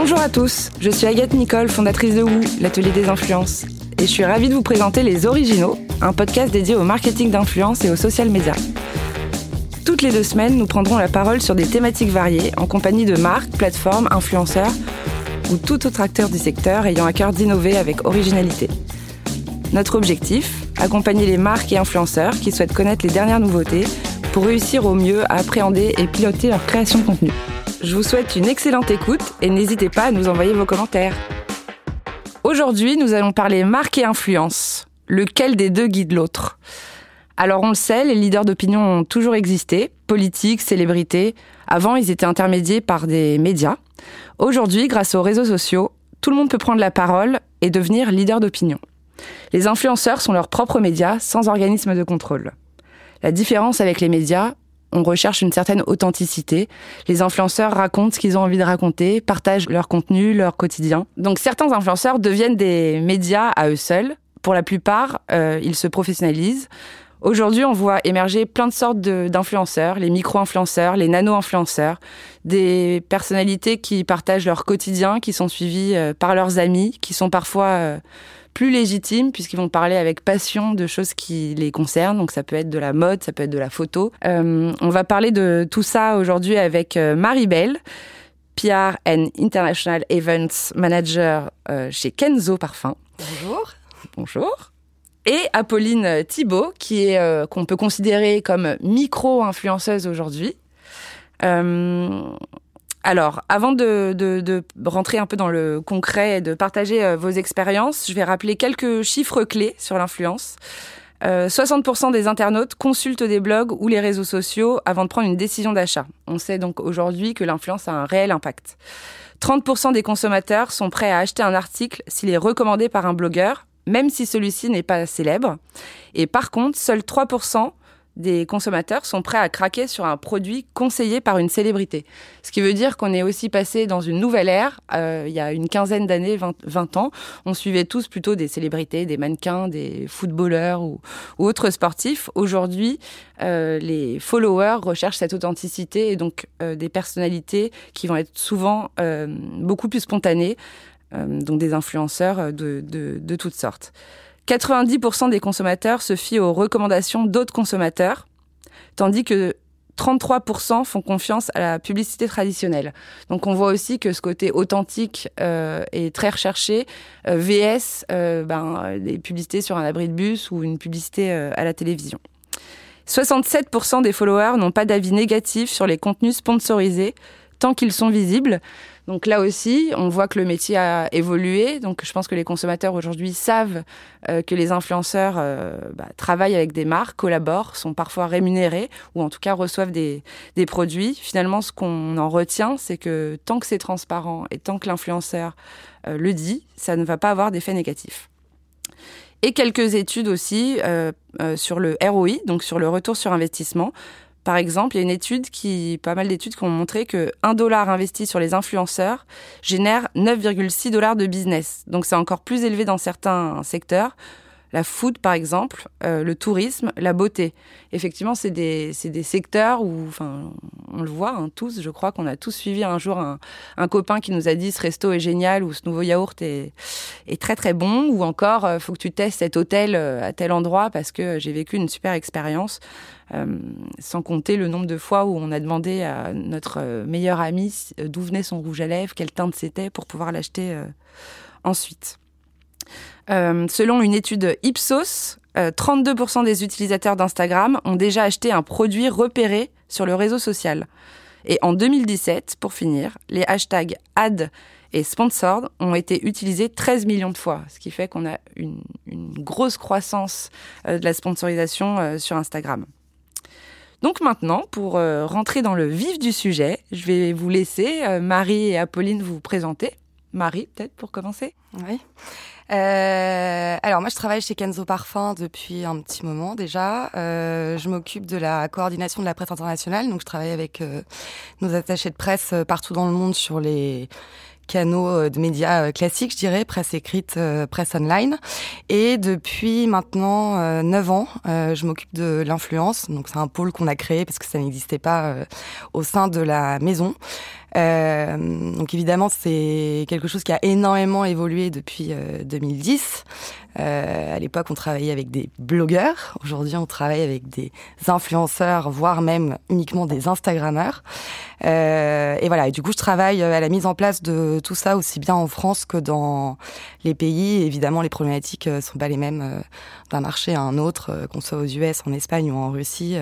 Bonjour à tous, je suis Agathe Nicole, fondatrice de Woo, l'atelier des influences. Et je suis ravie de vous présenter Les Originaux, un podcast dédié au marketing d'influence et aux social media. Toutes les deux semaines, nous prendrons la parole sur des thématiques variées en compagnie de marques, plateformes, influenceurs ou tout autre acteur du secteur ayant à cœur d'innover avec originalité. Notre objectif Accompagner les marques et influenceurs qui souhaitent connaître les dernières nouveautés pour réussir au mieux à appréhender et piloter leur création de contenu. Je vous souhaite une excellente écoute et n'hésitez pas à nous envoyer vos commentaires. Aujourd'hui, nous allons parler marque et influence. Lequel des deux guide l'autre? Alors on le sait, les leaders d'opinion ont toujours existé, politiques, célébrités. Avant, ils étaient intermédiés par des médias. Aujourd'hui, grâce aux réseaux sociaux, tout le monde peut prendre la parole et devenir leader d'opinion. Les influenceurs sont leurs propres médias sans organisme de contrôle. La différence avec les médias, on recherche une certaine authenticité. Les influenceurs racontent ce qu'ils ont envie de raconter, partagent leur contenu, leur quotidien. Donc certains influenceurs deviennent des médias à eux seuls. Pour la plupart, euh, ils se professionnalisent. Aujourd'hui, on voit émerger plein de sortes d'influenceurs, les micro-influenceurs, les nano-influenceurs, des personnalités qui partagent leur quotidien, qui sont suivies euh, par leurs amis, qui sont parfois euh, plus légitimes puisqu'ils vont parler avec passion de choses qui les concernent. Donc ça peut être de la mode, ça peut être de la photo. Euh, on va parler de tout ça aujourd'hui avec euh, Marie Belle. PR and International Events Manager euh, chez Kenzo Parfum. Bonjour. Bonjour. Et Apolline Thibault, qui est qu'on peut considérer comme micro-influenceuse aujourd'hui. Alors, avant de, rentrer un peu dans le concret et de partager euh, vos expériences, je vais rappeler quelques chiffres clés sur l'influence. 60% euh, des internautes consultent des blogs ou les réseaux sociaux avant de prendre une décision d'achat. On sait donc aujourd'hui que l'influence a un réel impact. 30% des consommateurs sont prêts à acheter un article s'il est recommandé par un blogueur, même si celui-ci n'est pas célèbre. Et par contre, seuls 3% des consommateurs sont prêts à craquer sur un produit conseillé par une célébrité. Ce qui veut dire qu'on est aussi passé dans une nouvelle ère. Euh, il y a une quinzaine d'années, 20, ans, on suivait tous plutôt des célébrités, des mannequins, des footballeurs ou, autres sportifs. Aujourd'hui, euh, les followers recherchent cette authenticité et donc euh, des personnalités qui vont être souvent beaucoup plus spontanées, donc des influenceurs de, toutes sortes. 90% des consommateurs se fient aux recommandations d'autres consommateurs, tandis que 33% font confiance à la publicité traditionnelle. Donc on voit aussi que ce côté authentique euh, est très recherché. Euh, VS, euh, ben, des publicités sur un abri de bus ou une publicité à la télévision. 67% des followers n'ont pas d'avis négatif sur les contenus sponsorisés tant qu'ils sont visibles. Donc là aussi, on voit que le métier a évolué. Donc je pense que les consommateurs aujourd'hui savent euh, que les influenceurs euh, bah, travaillent avec des marques, collaborent, sont parfois rémunérés ou en tout cas reçoivent des, produits. Finalement, ce qu'on en retient, c'est que tant que c'est transparent et tant que l'influenceur euh, le dit, ça ne va pas avoir d'effet négatif et quelques études aussi sur le ROI, donc sur le retour sur investissement, par exemple, il y a une étude qui, pas mal d'études qui ont montré que 1 dollar investi sur les influenceurs génère 9,6 dollars de business. Donc c'est encore plus élevé dans certains secteurs la food par exemple, euh, le tourisme, la beauté. Effectivement, c'est des, des, secteurs où, enfin, on le voit hein, tous, je crois qu'on a tous suivi un jour un, copain qui nous a dit ce resto est génial ou ce nouveau yaourt est, est très très bon ou encore euh, faut que tu testes cet hôtel euh, à tel endroit parce que j'ai vécu une super expérience. sans compter le nombre de fois où on a demandé à notre meilleur ami d'où venait son rouge à lèvres, quelle teinte c'était pour pouvoir l'acheter ensuite. Euh, selon une étude Ipsos, 32% euh, des utilisateurs d'Instagram ont déjà acheté un produit repéré sur le réseau social. Et en 2017, pour finir, les hashtags ad et sponsored ont été utilisés 13 millions de fois, ce qui fait qu'on a une, grosse croissance euh, de la sponsorisation sur Instagram. Donc maintenant, pour rentrer dans le vif du sujet, je vais vous laisser Marie et Apolline vous présenter. Marie, peut-être pour commencer? Oui. Euh, alors moi je travaille chez Kenzo Parfum depuis un petit moment déjà. Euh, je m'occupe de la coordination de la presse internationale, donc je travaille avec euh, nos attachés de presse euh, partout dans le monde sur les canaux euh, de médias classiques, je dirais, presse écrite, presse online. Et depuis maintenant euh, 9 ans, je m'occupe de l'influence. Donc c'est un pôle qu'on a créé parce que ça n'existait pas au sein de la maison. Euh, donc évidemment, c'est quelque chose qui a énormément évolué depuis 2010. Euh, à l'époque, on travaillait avec des blogueurs. Aujourd'hui, on travaille avec des influenceurs, voire même uniquement des Instagrammeurs. Euh, et voilà. Et du coup, je travaille à la mise en place de tout ça aussi bien en France que dans les pays. Évidemment, les problématiques sont pas les mêmes d'un marché à un autre, qu'on soit aux US, en Espagne ou en Russie.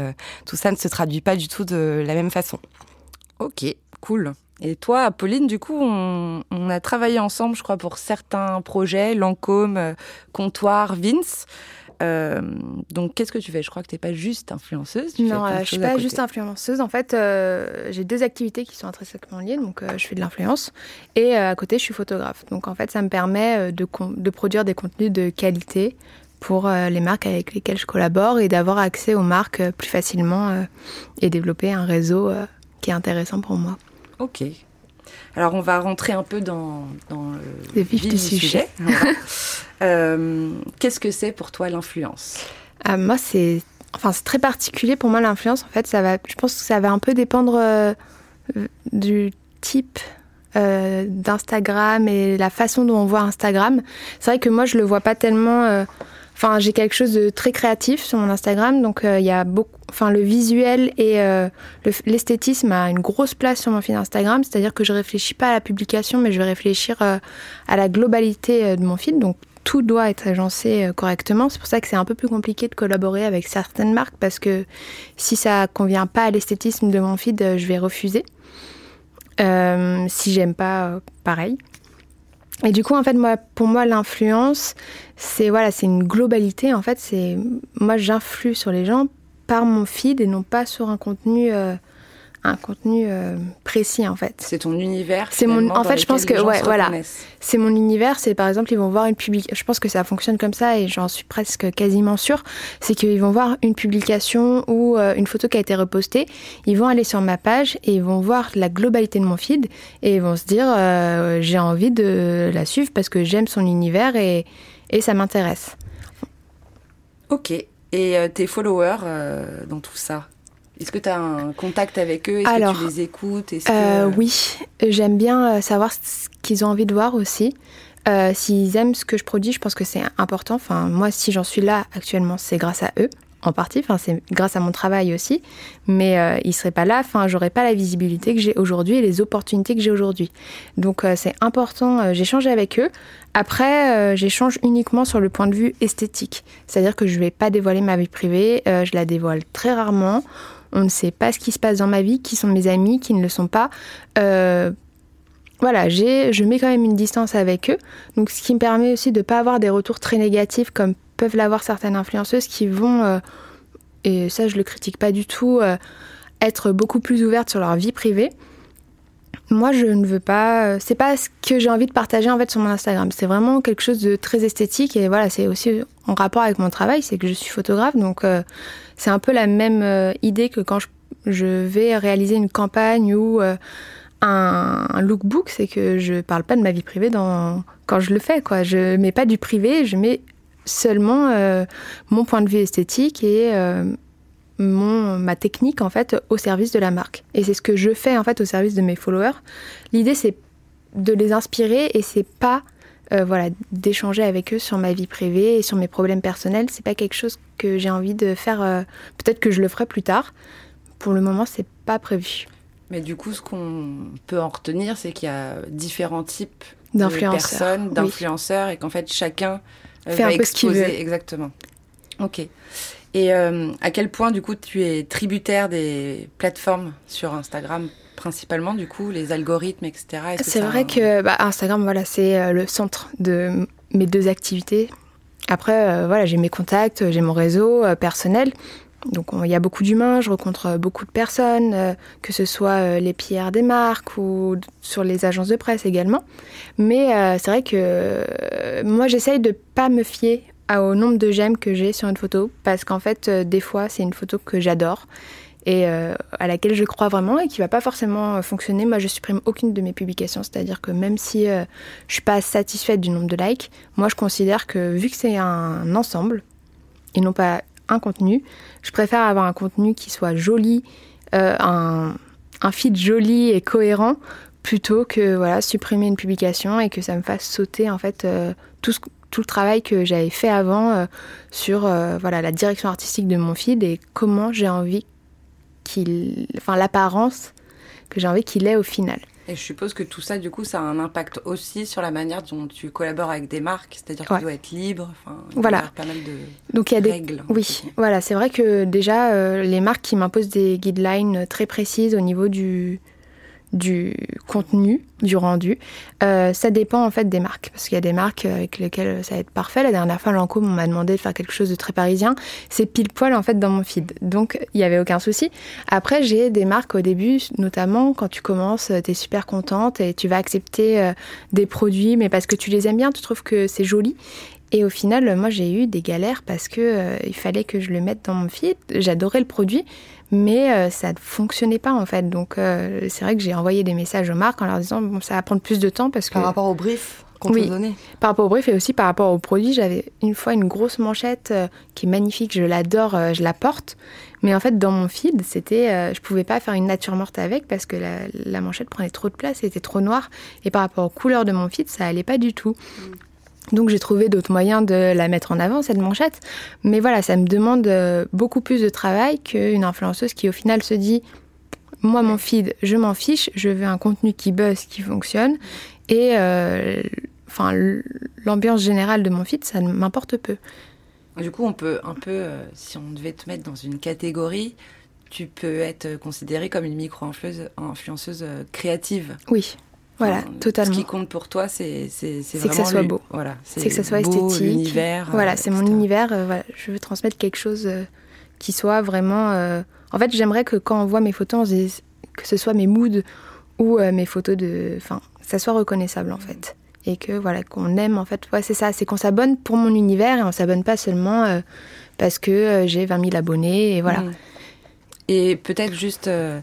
tout ça ne se traduit pas du tout de la même façon. Ok, cool. Et toi, Apolline, du coup, on, a travaillé ensemble, je crois, pour certains projets, Lancôme, euh, Comptoir, Vince. Euh, donc, qu'est-ce que tu fais? Je crois que tu n'es pas juste influenceuse. non, euh, je ne suis pas juste influenceuse. En fait, j'ai deux activités qui sont intrinsèquement liées. Donc, je fais de l'influence et à côté, je suis photographe. Donc, en fait, ça me permet de, de produire des contenus de qualité pour les marques avec lesquelles je collabore et d'avoir accès aux marques plus facilement et développer un réseau qui est intéressant pour moi. Ok. Alors on va rentrer un peu dans, dans le vif, du sujet. Euh, qu'est-ce que c'est pour toi l'influence? Euh, Moi, c'est enfin c'est très particulier pour moi l'influence. En fait, ça va. Je pense que ça va un peu dépendre euh, du type d'Instagram et la façon dont on voit Instagram. C'est vrai que moi, je le vois pas tellement Enfin, j'ai quelque chose de très créatif sur mon Instagram, donc euh, il y a beaucoup. Enfin, le visuel et euh, l'esthétisme a une grosse place sur mon feed Instagram, c'est-à-dire que je réfléchis pas à la publication, mais je vais réfléchir euh, à la globalité de mon feed. Donc tout doit être agencé correctement. C'est pour ça que c'est un peu plus compliqué de collaborer avec certaines marques parce que si ça convient pas à l'esthétisme de mon feed, je vais refuser. si j'aime pas, pareil. Et du coup, en fait, moi, pour moi, l'influence, c'est voilà, c'est une globalité. En fait, c'est moi, j'influe sur les gens par mon feed et non pas sur un contenu euh, un contenu euh, précis en fait. C'est ton univers. C'est mon. En fait, je pense que ouais, voilà. C'est mon univers. C'est par exemple, ils vont voir une publication. Je pense que ça fonctionne comme ça et j'en suis presque quasiment sûre. C'est qu'ils vont voir une publication ou euh, une photo qui a été repostée. Ils vont aller sur ma page et ils vont voir la globalité de mon feed et ils vont se dire euh, j'ai envie de la suivre parce que j'aime son univers et, et ça m'intéresse. Ok. Et tes followers dans tout ça? Est-ce que tu as un contact avec eux? Est-ce que tu les écoutes? Euh, Oui, j'aime bien euh, savoir ce qu'ils ont envie de voir aussi. Euh, s'ils aiment ce que je produis, je pense que c'est important. Enfin, moi, si j'en suis là actuellement, c'est grâce à eux, en partie. Enfin, c'est grâce à mon travail aussi. Mais euh, ils seraient pas là. Enfin, j'aurais pas la visibilité que j'ai aujourd'hui et les opportunités que j'ai aujourd'hui. Donc, c'est important. j'échange avec eux. Après, j'échange uniquement sur le point de vue esthétique. C'est-à-dire que je vais pas dévoiler ma vie privée. je la dévoile très rarement on ne sait pas ce qui se passe dans ma vie, qui sont mes amis, qui ne le sont pas. Euh, voilà, je mets quand même une distance avec eux. Donc, ce qui me permet aussi de ne pas avoir des retours très négatifs comme peuvent l'avoir certaines influenceuses qui vont, euh, et ça je le critique pas du tout, euh, être beaucoup plus ouvertes sur leur vie privée. Moi, je ne veux pas. C'est pas ce que j'ai envie de partager en fait sur mon Instagram. C'est vraiment quelque chose de très esthétique et voilà, c'est aussi en rapport avec mon travail, c'est que je suis photographe, donc c'est un peu la même euh, idée que quand je, vais réaliser une campagne ou euh, un, lookbook, c'est que je parle pas de ma vie privée quand je le fais. Quoi. Je mets pas du privé, je mets seulement euh, mon point de vue esthétique et mon, ma technique en fait au service de la marque. Et c'est ce que je fais en fait au service de mes followers. L'idée c'est de les inspirer et c'est pas voilà, d'échanger avec eux sur ma vie privée et sur mes problèmes personnels. C'est pas quelque chose que j'ai envie de faire. Euh, peut-être que je le ferai plus tard. Pour le moment, c'est pas prévu. Mais du coup, ce qu'on peut en retenir, c'est qu'il y a différents types de personnes, d'influenceurs, et qu'en fait, chacun euh, fait un peu ce qu'il veut. Exactement. Ok. Et à quel point, du coup, tu es tributaire des plateformes sur Instagram principalement, du coup, les algorithmes, etc. C'est vrai que bah, Instagram, voilà, c'est euh, le centre de mes deux activités. Après, euh, voilà, j'ai mes contacts, j'ai mon réseau euh, personnel. Donc, il y a beaucoup d'humains, je rencontre beaucoup de personnes, que ce soit les pierres des marques ou sur les agences de presse également. Mais c'est vrai que moi, j'essaye de pas me fier au nombre de j'aime que j'ai sur une photo parce qu'en fait, des fois, c'est une photo que j'adore et euh, à laquelle je crois vraiment et qui va pas forcément euh, fonctionner. Moi, je supprime aucune de mes publications, c'est-à-dire que même si euh, je suis pas satisfaite du nombre de likes, moi, je considère que vu que c'est un ensemble et non pas un contenu, je préfère avoir un contenu qui soit joli, un, un feed joli et cohérent plutôt que voilà supprimer une publication et que ça me fasse sauter en fait tout, tout le travail que j'avais fait avant sur voilà la direction artistique de mon feed et comment j'ai envie qu'il enfin l'apparence que j'ai envie qu'il ait au final. Et je suppose que tout ça, du coup, ça a un impact aussi sur la manière dont tu collabores avec des marques, c'est-à-dire que tu dois être libre. Enfin, voilà. Il y pas mal de Donc il y a règles. Des... Oui, voilà, c'est vrai que déjà euh, les marques qui m'imposent des guidelines très précises au niveau du du contenu, du rendu. Euh, ça dépend en fait des marques, parce qu'il y a des marques avec lesquelles ça va être parfait. La dernière fois, Lancôme m'a demandé de faire quelque chose de très parisien. C'est pile poil en fait dans mon feed, donc il y avait aucun souci. Après, j'ai des marques au début, notamment quand tu commences, tu es super contente et tu vas accepter euh, des produits, mais parce que tu les aimes bien, tu trouves que c'est joli. Et au final, moi, j'ai eu des galères parce que euh, il fallait que je le mette dans mon feed. J'adorais le produit, mais euh, ça ne fonctionnait pas en fait. Donc euh, c'est vrai que j'ai envoyé des messages aux marques en leur disant bon ça va prendre plus de temps parce que par rapport au brief qu'on oui, te donnait. Par rapport au brief et aussi par rapport au produit, j'avais une fois une grosse manchette euh, qui est magnifique, je l'adore, je la porte. Mais en fait, dans mon feed, c'était, je pouvais pas faire une nature morte avec parce que la, la manchette prenait trop de place, était trop noire. Et par rapport aux couleurs de mon feed, ça allait pas du tout. Donc j'ai trouvé d'autres moyens de la mettre en avant, cette manchette. Mais voilà, ça me demande euh, beaucoup plus de travail qu'une influenceuse qui au final se dit, moi mon feed, je m'en fiche, je veux un contenu qui buzz, qui fonctionne. Et euh, enfin, l'ambiance générale de mon feed, ça m'importe peu. Du coup, on peut un peu, euh, si on devait te mettre dans une catégorie, tu peux être considérée comme une micro-influenceuse influenceuse créative. Oui. Voilà, totalement. Ce qui compte pour toi, c'est c'est que ça soit beau. Voilà, c'est que ça soit esthétique. L'univers. Voilà, euh, c'est mon univers. Euh, voilà, je veux transmettre quelque chose euh, qui soit vraiment. En fait, j'aimerais que quand on voit mes photos, que ce soit mes moods ou mes photos de, enfin, ça soit reconnaissable en fait, et que voilà, qu'on aime en fait. Ouais, c'est ça, c'est qu'on s'abonne pour mon univers et on s'abonne pas seulement parce que j'ai 20 000 abonnés et voilà. Mm. Et peut-être juste euh,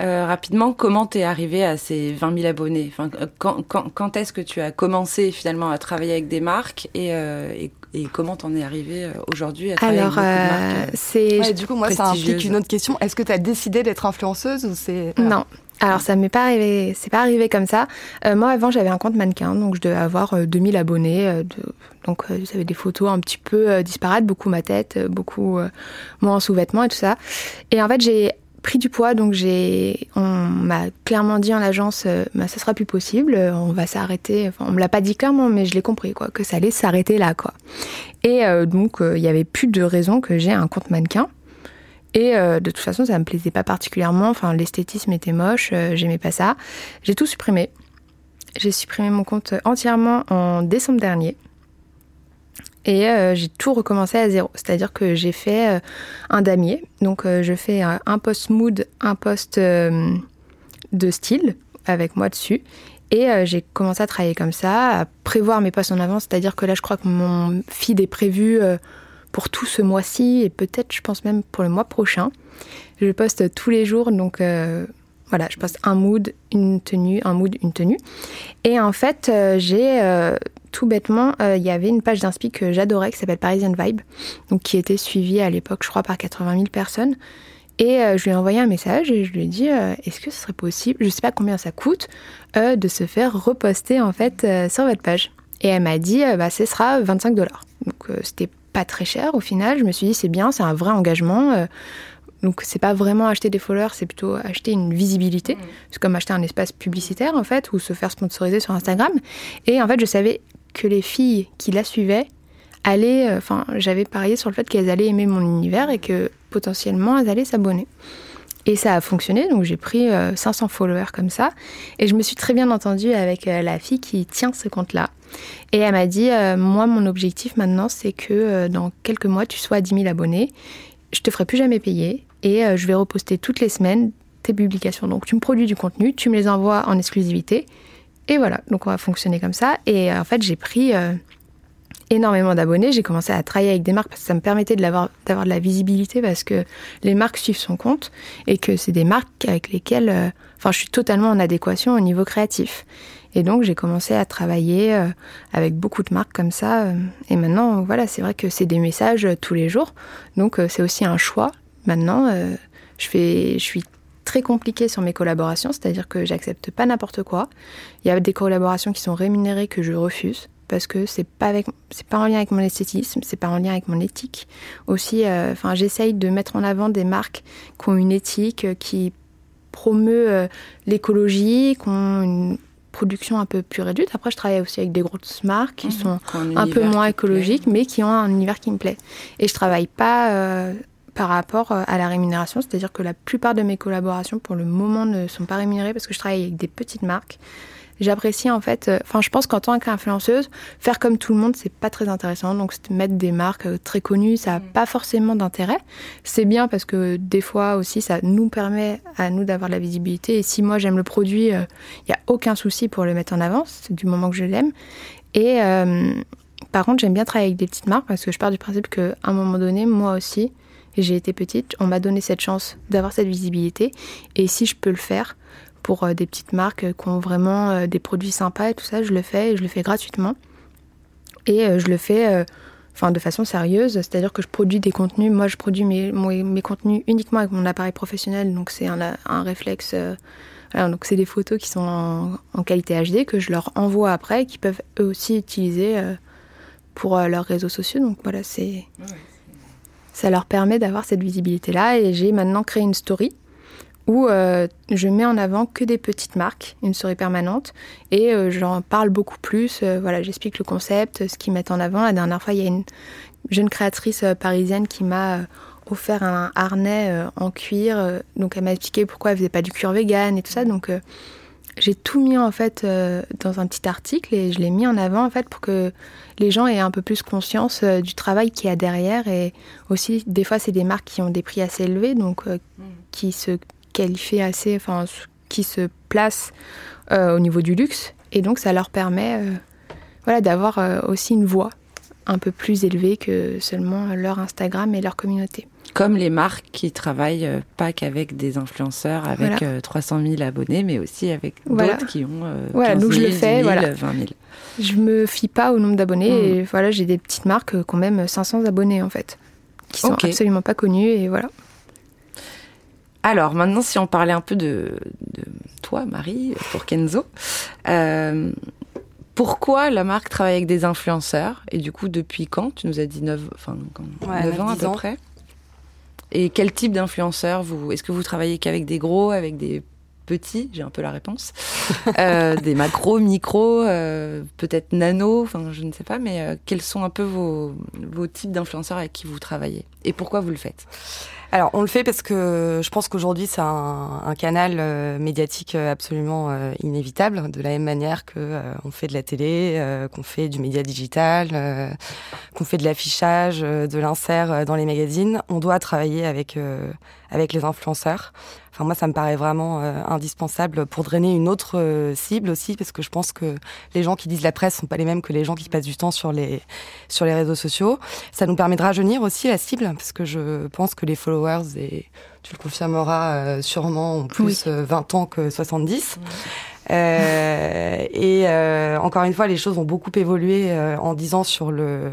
euh, rapidement, comment t'es arrivé à ces 20 000 abonnés? Quand est-ce que tu as commencé finalement à travailler avec des marques et, euh, et, et comment t'en es arrivé aujourd'hui à travailler Alors, avec de marques c'est ouais, du coup moi ça implique une autre question. Est-ce que tu as décidé d'être influenceuse ou c'est Non. Alors ça m'est pas arrivé, c'est pas arrivé comme ça. Euh, moi avant j'avais un compte mannequin, donc je devais avoir 2000 abonnés. Euh, de, donc j'avais des photos un petit peu disparates, beaucoup ma tête, beaucoup moi en sous-vêtements et tout ça. Et en fait j'ai pris du poids, donc j'ai, on m'a clairement dit en agence, bah, ça sera plus possible, on va s'arrêter. Enfin, on me l'a pas dit clairement, mais je l'ai compris, quoi, que ça allait s'arrêter là, quoi. Et donc il y avait plus de raison que j'ai un compte mannequin. Et euh, de toute façon, ça me plaisait pas particulièrement. Enfin, l'esthétisme était moche, euh, j'aimais pas ça. J'ai tout supprimé. J'ai supprimé mon compte entièrement en décembre dernier. Et euh, j'ai tout recommencé à zéro. C'est-à-dire que j'ai fait un damier. Donc, je fais un post mood, un post de style avec moi dessus. Et j'ai commencé à travailler comme ça, à prévoir mes posts en avance. C'est-à-dire que là, je crois que mon feed est prévu pour tout ce mois-ci et peut-être, je pense même pour le mois prochain. Je poste tous les jours, donc euh, voilà, je poste un mood, une tenue, un mood, une tenue. Et en fait, euh, j'ai euh, tout bêtement, il y avait une page d'inspi que j'adorais qui s'appelle Parisian Vibe, donc qui était suivie à l'époque, je crois, par 80 000 personnes. Et je lui ai envoyé un message et je lui ai dit est-ce que ce serait possible, je ne sais pas combien ça coûte, de se faire reposter en fait sur votre page. Et elle m'a dit bah, ce sera 25 dollars. Donc c'était pas très cher au final. Je me suis dit c'est bien, c'est un vrai engagement. Euh, donc c'est pas vraiment acheter des followers, c'est plutôt acheter une visibilité. Mmh. C'est comme acheter un espace publicitaire en fait, ou se faire sponsoriser sur Instagram. Et en fait, je savais que les filles qui la suivaient allaient, euh, enfin, j'avais parié sur le fait qu'elles allaient aimer mon univers et que potentiellement elles allaient s'abonner. Et ça a fonctionné, donc j'ai pris 500 euh, followers comme ça. Et je me suis très bien entendue avec la fille qui tient ce compte-là. Et elle m'a dit, euh, moi, mon objectif maintenant, c'est que euh, dans quelques mois, tu sois à 10 000 abonnés. Je te ferai plus jamais payer et euh, je vais reposter toutes les semaines tes publications. Donc, tu me produis du contenu, tu me les envoies en exclusivité. Et voilà, donc on va fonctionner comme ça. Et en fait, j'ai pris énormément d'abonnés. J'ai commencé à travailler avec des marques parce que ça me permettait d'avoir de la visibilité parce que les marques suivent son compte et que c'est des marques avec lesquelles, enfin, je suis totalement en adéquation au niveau créatif. Et donc j'ai commencé à travailler euh, avec beaucoup de marques comme ça. Euh, et maintenant, voilà, c'est vrai que c'est des messages euh, tous les jours. Donc c'est aussi un choix. Maintenant, je, fais, je suis très compliqué sur mes collaborations, c'est-à-dire que j'accepte pas n'importe quoi. Il y a des collaborations qui sont rémunérées que je refuse parce que c'est pas avec c'est pas en lien avec mon esthétisme, c'est pas en lien avec mon éthique. Aussi, euh, enfin, j'essaye de mettre en avant des marques qui ont une éthique, euh, qui promeut euh, l'écologie, qui ont une production un peu plus réduite. Après, je travaille aussi avec des grosses marques qui mmh. sont un, peu moins écologiques, mais qui ont un univers qui me plaît. Et je travaille pas par rapport à la rémunération, c'est-à-dire que la plupart de mes collaborations, pour le moment, ne sont pas rémunérées parce que je travaille avec des petites marques j'apprécie en fait, euh, enfin je pense qu'en tant qu'influenceuse, faire comme tout le monde, c'est pas très intéressant. Donc mettre des marques euh, très connues, ça n'a mm. pas forcément d'intérêt. C'est bien parce que des fois aussi, ça nous permet à nous d'avoir de la visibilité. Et si moi j'aime le produit, il euh, n'y a aucun souci pour le mettre en avant, c'est du moment que je l'aime. Et par contre, j'aime bien travailler avec des petites marques parce que je pars du principe qu'à un moment donné, moi aussi, j'ai été petite, on m'a donné cette chance d'avoir cette visibilité. Et si je peux le faire, pour euh, des petites marques qui ont vraiment euh, des produits sympas et tout ça, je le fais et je le fais gratuitement. Et euh, je le fais enfin de façon sérieuse, c'est-à-dire que je produis des contenus. Moi, je produis mes, mes, contenus uniquement avec mon appareil professionnel, donc c'est un, un, réflexe. donc c'est des photos qui sont en, qualité HD que je leur envoie après, qui peuvent eux aussi utiliser pour leurs réseaux sociaux. Donc voilà, c'est ça leur permet d'avoir cette visibilité là. Et j'ai maintenant créé une story où euh, je mets en avant que des petites marques, une story permanente, et euh, j'en parle beaucoup plus. Euh, voilà, j'explique le concept, ce qu'ils mettent en avant. La dernière fois, il y a une jeune créatrice parisienne qui m'a offert un harnais en cuir. donc, elle m'a expliqué pourquoi elle faisait pas du cuir vegan et tout ça. Donc, j'ai tout mis en fait dans un petit article et je l'ai mis en avant en fait pour que les gens aient un peu plus conscience du travail qu'il y a derrière et aussi des fois c'est des marques qui ont des prix assez élevés donc mm. qui se qualifiés assez, enfin, qui se placent euh, au niveau du luxe. Et donc, ça leur permet euh, voilà, d'avoir euh, aussi une voix un peu plus élevée que seulement leur Instagram et leur communauté. Comme les marques qui travaillent pas qu'avec des influenceurs avec 300 000 abonnés, mais aussi avec d'autres qui ont voilà, 15 000, je le fais, 000, 20 000. Je me fie pas au nombre d'abonnés hmm. et voilà, j'ai des petites marques qui ont même 500 abonnés en fait, qui sont absolument pas connues et voilà. Alors maintenant, si on parlait un peu de, toi, Marie, pour Kenzo, euh, pourquoi la marque travaille avec des influenceurs Et du coup, depuis quand? Tu nous as dit 9, enfin, ans à peu près. Et quel type d'influenceurs vous Est-ce que vous travaillez qu'avec des gros, avec des petits? J'ai un peu la réponse. Euh, des macros, micros, euh, peut-être nano, enfin je ne sais pas, mais quels sont un peu vos, vos types d'influenceurs avec qui vous travaillez? Et pourquoi vous le faites? Alors, on le fait parce que je pense qu'aujourd'hui, c'est un, canal euh, médiatique euh, absolument euh, inévitable, de la même manière que on fait de la télé, qu'on fait du média digital, qu'on fait de l'affichage, de l'insert dans les magazines. On doit travailler avec avec les influenceurs. Enfin, moi, ça me paraît vraiment indispensable pour drainer une autre cible aussi, parce que je pense que les gens qui disent la presse sont pas les mêmes que les gens qui passent du temps sur les sur les réseaux sociaux. Ça nous permet de rajeunir aussi la cible, parce que je pense que les followers et tu le confirmeras euh, sûrement, ont plus 20 euh, ans que 70. Euh, et encore une fois, les choses ont beaucoup évolué en 10 ans sur le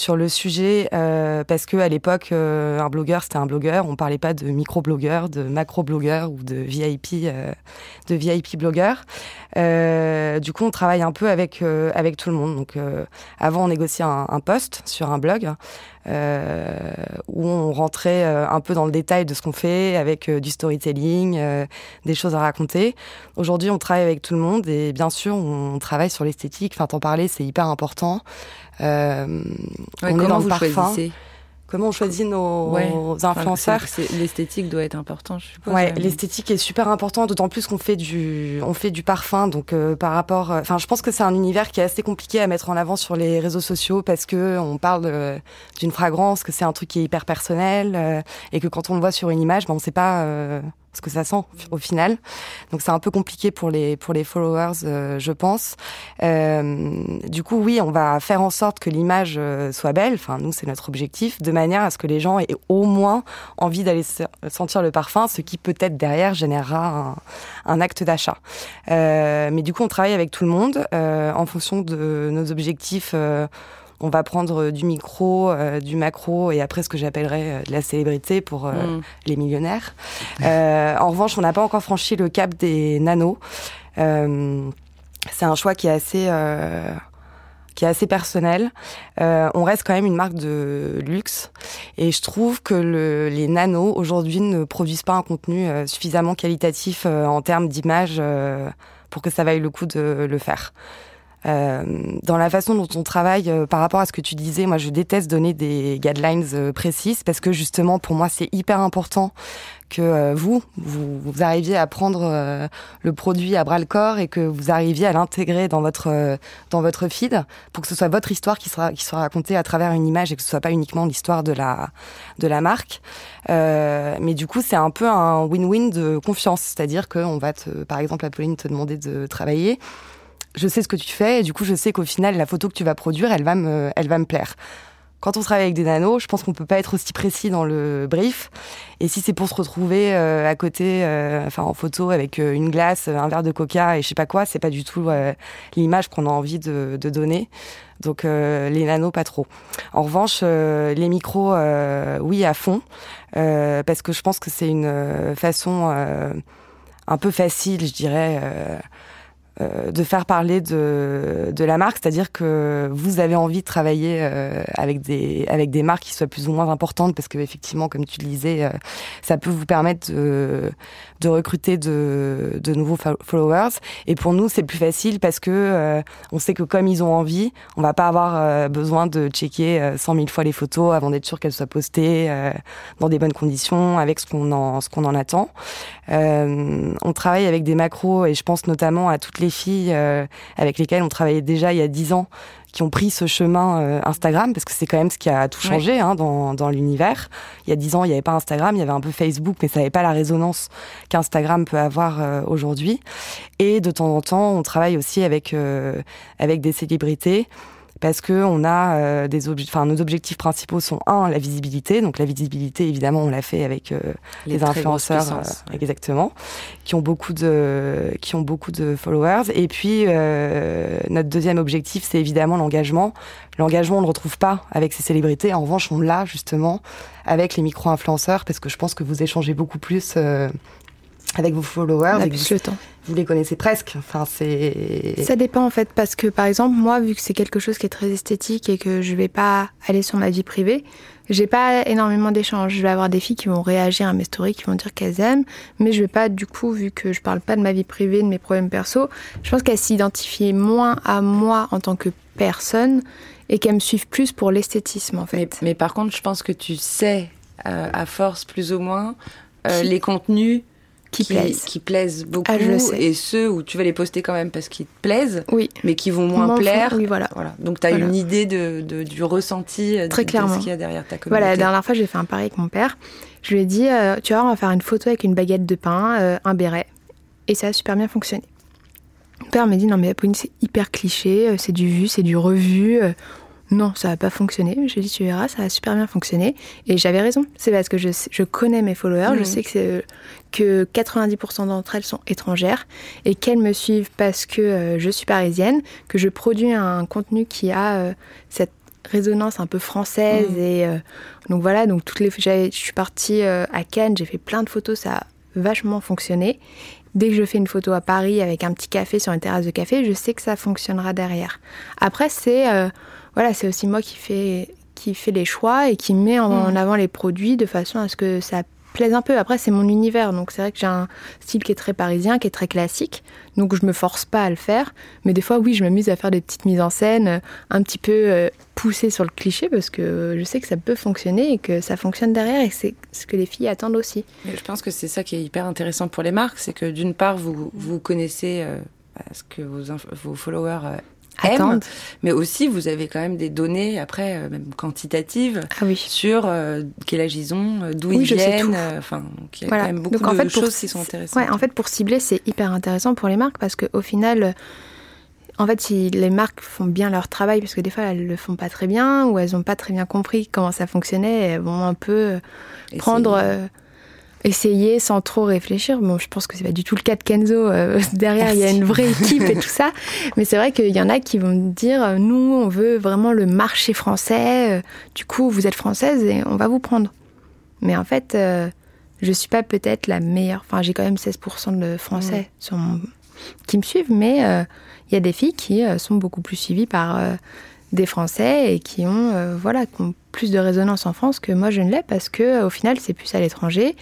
sur le sujet euh, parce que à l'époque euh, un blogueur c'était un blogueur. On parlait pas de micro-blogueur de macro-blogueur ou de VIP euh, de VIP blogueur du coup on travaille un peu avec avec tout le monde. Donc avant on négociait un, un post sur un blog où on rentrait un peu dans le détail de ce qu'on fait avec du storytelling des choses à raconter. Aujourd'hui on travaille avec tout le monde et bien sûr on travaille sur l'esthétique. Enfin t'en parler c'est hyper important euh, on comment vous choisissez comment on choisit nos influenceurs. L'esthétique doit être important, je suppose. Ouais, l'esthétique est super important, d'autant plus qu'on fait du, on fait du parfum, donc euh, par rapport, enfin, je pense que c'est un univers qui est assez compliqué à mettre en avant sur les réseaux sociaux parce que on parle euh, d'une fragrance, que c'est un truc qui est hyper personnel et que quand on le voit sur une image, ben on sait pas ce que ça sent au final. Donc c'est un peu compliqué pour les pour les followers, euh, je pense. Euh, du coup, oui, on va faire en sorte que l'image euh, soit belle. Enfin, nous, c'est notre objectif, de manière à ce que les gens aient au moins envie d'aller sentir le parfum, ce qui peut-être derrière générera un, acte d'achat. Mais du coup, on travaille avec tout le monde en fonction de nos objectifs on va prendre du micro, du macro et après ce que j'appellerais de la célébrité pour mm. les millionnaires. en revanche, on n'a pas encore franchi le cap des nanos. c'est un choix qui est assez qui est assez personnel. Euh, on reste quand même une marque de luxe et je trouve que le, les nanos aujourd'hui ne produisent pas un contenu euh, suffisamment qualitatif euh, en termes d'image euh, pour que ça vaille le coup de le faire. Euh, dans la façon dont on travaille euh, par rapport à ce que tu disais, moi je déteste donner des guidelines euh, précises parce que justement pour moi c'est hyper important que vous, vous, vous, arriviez à prendre le produit à bras le corps et que vous arriviez à l'intégrer dans votre dans votre feed pour que ce soit votre histoire qui sera qui sera racontée à travers une image et que ce soit pas uniquement l'histoire de la de la marque. Euh, mais du coup c'est un peu un win-win de confiance, c'est-à-dire qu'on va te, par exemple Apolline te demander de travailler je sais ce que tu fais et du coup je sais qu'au final la photo que tu vas produire elle va me elle va me plaire. Quand on travaille avec des nanos, je pense qu'on peut pas être aussi précis dans le brief. Et si c'est pour se retrouver euh, à côté, euh, enfin en photo avec euh, une glace, un verre de coca et je sais pas quoi, c'est pas du tout l'image qu'on a envie de, de donner. Donc les nanos pas trop. En revanche, les micros, oui à fond, parce que je pense que c'est une façon un peu facile, je dirais euh, de faire parler de, de la marque, c'est-à-dire que vous avez envie de travailler euh, avec des avec des marques qui soient plus ou moins importantes, parce que effectivement, comme tu le disais, euh, ça peut vous permettre de, de recruter de, de nouveaux followers. Et pour nous, c'est plus facile parce que on sait que comme ils ont envie, on va pas avoir besoin de checker 100 000 fois les photos avant d'être sûr qu'elles soient postées dans des bonnes conditions, avec ce qu'on en ce qu'on en attend. on travaille avec des macros et je pense notamment à toutes les filles euh, avec lesquelles on travaillait déjà il y a dix ans qui ont pris ce chemin euh, Instagram, parce que c'est quand même ce qui a tout changé hein, dans, dans l'univers. Il y a dix ans, il n'y avait pas Instagram, il y avait un peu Facebook, mais ça n'avait pas la résonance qu'Instagram peut avoir euh, aujourd'hui. Et de temps en temps, on travaille aussi avec, avec des célébrités parce que on a euh, des enfin nos objectifs principaux sont un la visibilité. Donc la visibilité évidemment on l'a fait avec euh, les, influenceurs euh, exactement qui ont beaucoup de qui ont beaucoup de followers. Et puis notre deuxième objectif c'est évidemment l'engagement. L'engagement on ne le retrouve pas avec ces célébrités. En revanche on l'a justement avec les micro influenceurs parce que je pense que vous échangez beaucoup plus avec vos followers. On a plus le temps. Vous les connaissez presque. Enfin, c'est. Ça dépend en fait, parce que par exemple, moi, vu que c'est quelque chose qui est très esthétique et que je vais pas aller sur ma vie privée, j'ai pas énormément d'échanges. Je vais avoir des filles qui vont réagir à mes stories, qui vont dire qu'elles aiment, mais je vais pas, du coup, vu que je parle pas de ma vie privée, de mes problèmes perso, je pense qu'elles s'identifient moins à moi en tant que personne et qu'elles me suivent plus pour l'esthétisme en fait. Mais, par contre, je pense que tu sais, euh, à force plus ou moins, euh, les contenus qui, plaisent. Qui plaisent beaucoup. Ah, et ceux où tu vas les poster quand même parce qu'ils te plaisent, oui. mais qui vont moins plaire. oui, voilà. voilà. Donc tu as une idée de, de, du ressenti euh, Très de, clairement. ce qu'il y a derrière ta communauté. Voilà, la dernière fois, j'ai fait un pari avec mon père. Je lui ai dit, euh, tu vois, on va faire une photo avec une baguette de pain, euh, un béret. Et ça a super bien fonctionné. Mon père m'a dit, non mais Apolline, c'est hyper cliché, c'est du vu, c'est du revu non, ça n'a pas fonctionné. J'ai dit, tu verras, ça a super bien fonctionné. Et j'avais raison. C'est parce que je, je, connais mes followers. Je sais que, que 90% d'entre elles sont étrangères et qu'elles me suivent parce que euh, je suis parisienne, que je produis un contenu qui a euh, cette résonance un peu française. Mmh. Et euh, donc voilà, donc toutes les, je suis partie à Cannes, j'ai fait plein de photos, ça a vachement fonctionné. Dès que je fais une photo à Paris avec un petit café sur une terrasse de café, je sais que ça fonctionnera derrière. Après, c'est voilà, c'est aussi moi qui fais, qui fait les choix et qui met en, mm. avant les produits de façon à ce que ça plaise un peu. Après, c'est mon univers, donc c'est vrai que j'ai un style qui est très parisien, qui est très classique, donc je me force pas à le faire. Mais des fois, oui, je m'amuse à faire des petites mises en scène, euh, un petit peu euh, poussées sur le cliché, parce que je sais que ça peut fonctionner et que ça fonctionne derrière, et c'est ce que les filles attendent aussi. je pense que c'est ça qui est hyper intéressant pour les marques, c'est que d'une part, vous, vous connaissez euh, ce que vos, vos followers aiment, mais aussi vous avez quand même des données après euh, même quantitatives ah oui. sur euh, quel âge ils ont, euh, d'où ils viennent. Enfin, donc il y a quand même beaucoup de choses qui sont intéressantes. Ouais, en fait, pour cibler, c'est hyper intéressant pour les marques parce qu'au final. En fait, si les marques font bien leur travail, parce que des fois elles le font pas très bien ou elles ont pas très bien compris comment ça fonctionnait, elles vont un peu prendre essayer sans trop réfléchir. Bon, je pense que c'est pas du tout le cas de Kenzo. Euh, derrière, il y a une vraie équipe et tout ça. Mais c'est vrai qu'il y en a qui vont dire, euh, nous, on veut vraiment le marché français. Euh, du coup, vous êtes française et on va vous prendre. Mais en fait, je suis pas peut-être la meilleure. Enfin, j'ai quand même 16% de français qui me suivent, mais il y a des filles qui sont beaucoup plus suivies par des Français et qui ont, euh, voilà, plus de résonance en France que moi je ne l'ai parce que euh, au final c'est plus à l'étranger.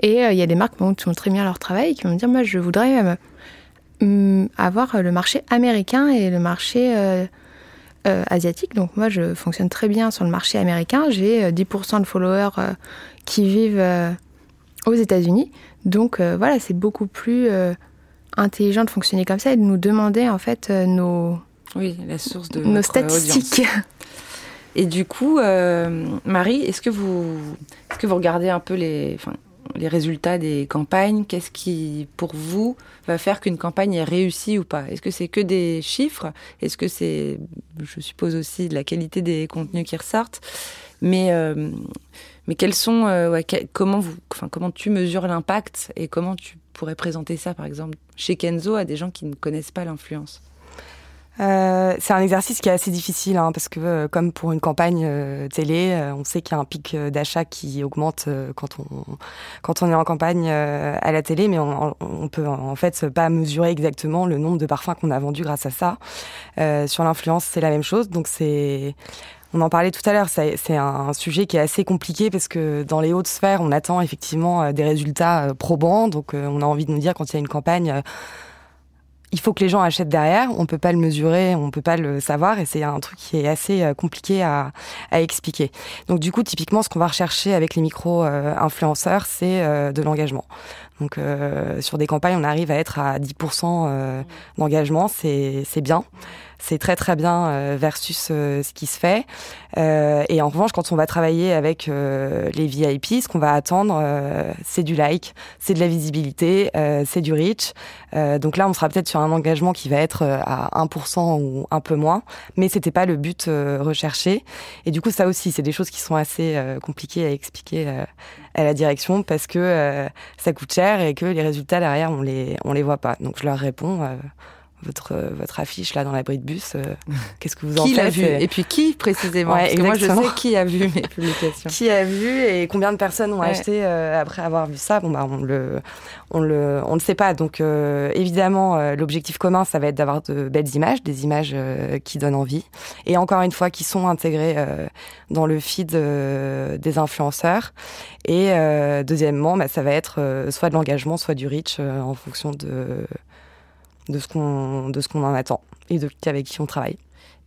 Et euh, il y a des marques qui font très bien leur travail et qui vont me dire moi je voudrais mm, avoir le marché américain et le marché asiatique. Donc moi je fonctionne très bien sur le marché américain. J'ai 10% de followers qui vivent aux États-Unis. Donc voilà c'est beaucoup plus intelligent de fonctionner comme ça et de nous demander en fait nos oui, la source de nos statistiques. Et du coup, euh, Marie, est-ce que vous, est-ce que vous regardez un peu les, enfin, les résultats des campagnes? Qu'est-ce qui, pour vous, va faire qu'une campagne est réussie ou pas? Est-ce que c'est que des chiffres? Est-ce que c'est, je suppose aussi, de la qualité des contenus qui ressortent? Mais euh, mais quels sont, euh, comment vous, enfin, comment tu mesures l'impact et comment tu pourrais présenter ça, par exemple, chez Kenzo à des gens qui ne connaissent pas l'influence? Euh, c'est un exercice qui est assez difficile hein, parce que euh, comme pour une campagne euh, télé, on sait qu'il y a un pic d'achat qui augmente quand on quand on est en campagne à la télé, mais on, on, peut en fait pas mesurer exactement le nombre de parfums qu'on a vendus grâce à ça. sur l'influence, c'est la même chose, donc c'est on en parlait tout à l'heure, c'est un sujet qui est assez compliqué parce que dans les hautes sphères, on attend effectivement des résultats probants. Donc, on a envie de nous dire quand il y a une campagne, il faut que les gens achètent derrière. On peut pas le mesurer, on peut pas le savoir, et c'est un truc qui est assez euh, compliqué à, expliquer. Donc du coup, typiquement, ce qu'on va rechercher avec les micro-influenceurs, c'est euh, de l'engagement. Donc euh, sur des campagnes, on arrive à être à 10% d'engagement, c'est bien c'est très très bien euh, versus euh, ce qui se fait. Euh, et en revanche, quand on va travailler avec les VIP, ce qu'on va attendre, c'est du like, c'est de la visibilité, c'est du reach. donc là, on sera peut-être sur un engagement qui va être à 1% ou un peu moins, mais c'était pas le but recherché. Et du coup, ça aussi, c'est des choses qui sont assez compliquées à expliquer à la direction parce que ça coûte cher et que les résultats derrière, on les on les voit pas. Donc je leur réponds votre, euh, votre affiche là dans l'abri de bus. Euh, qu'est-ce que vous en qui faites l'a vu Et puis qui précisément Parce que moi je sais qui a vu mes publications. qui a vu et combien de personnes ont acheté euh, après avoir vu ça Bon bah on le on le on le sait pas. Donc évidemment l'objectif commun ça va être d'avoir de belles images, des images qui donnent envie et encore une fois qui sont intégrées dans le feed des influenceurs. Et deuxièmement bah, ça va être soit de l'engagement, soit du reach en fonction de de ce qu'on de ce qu'on en attend et de avec qui on travaille.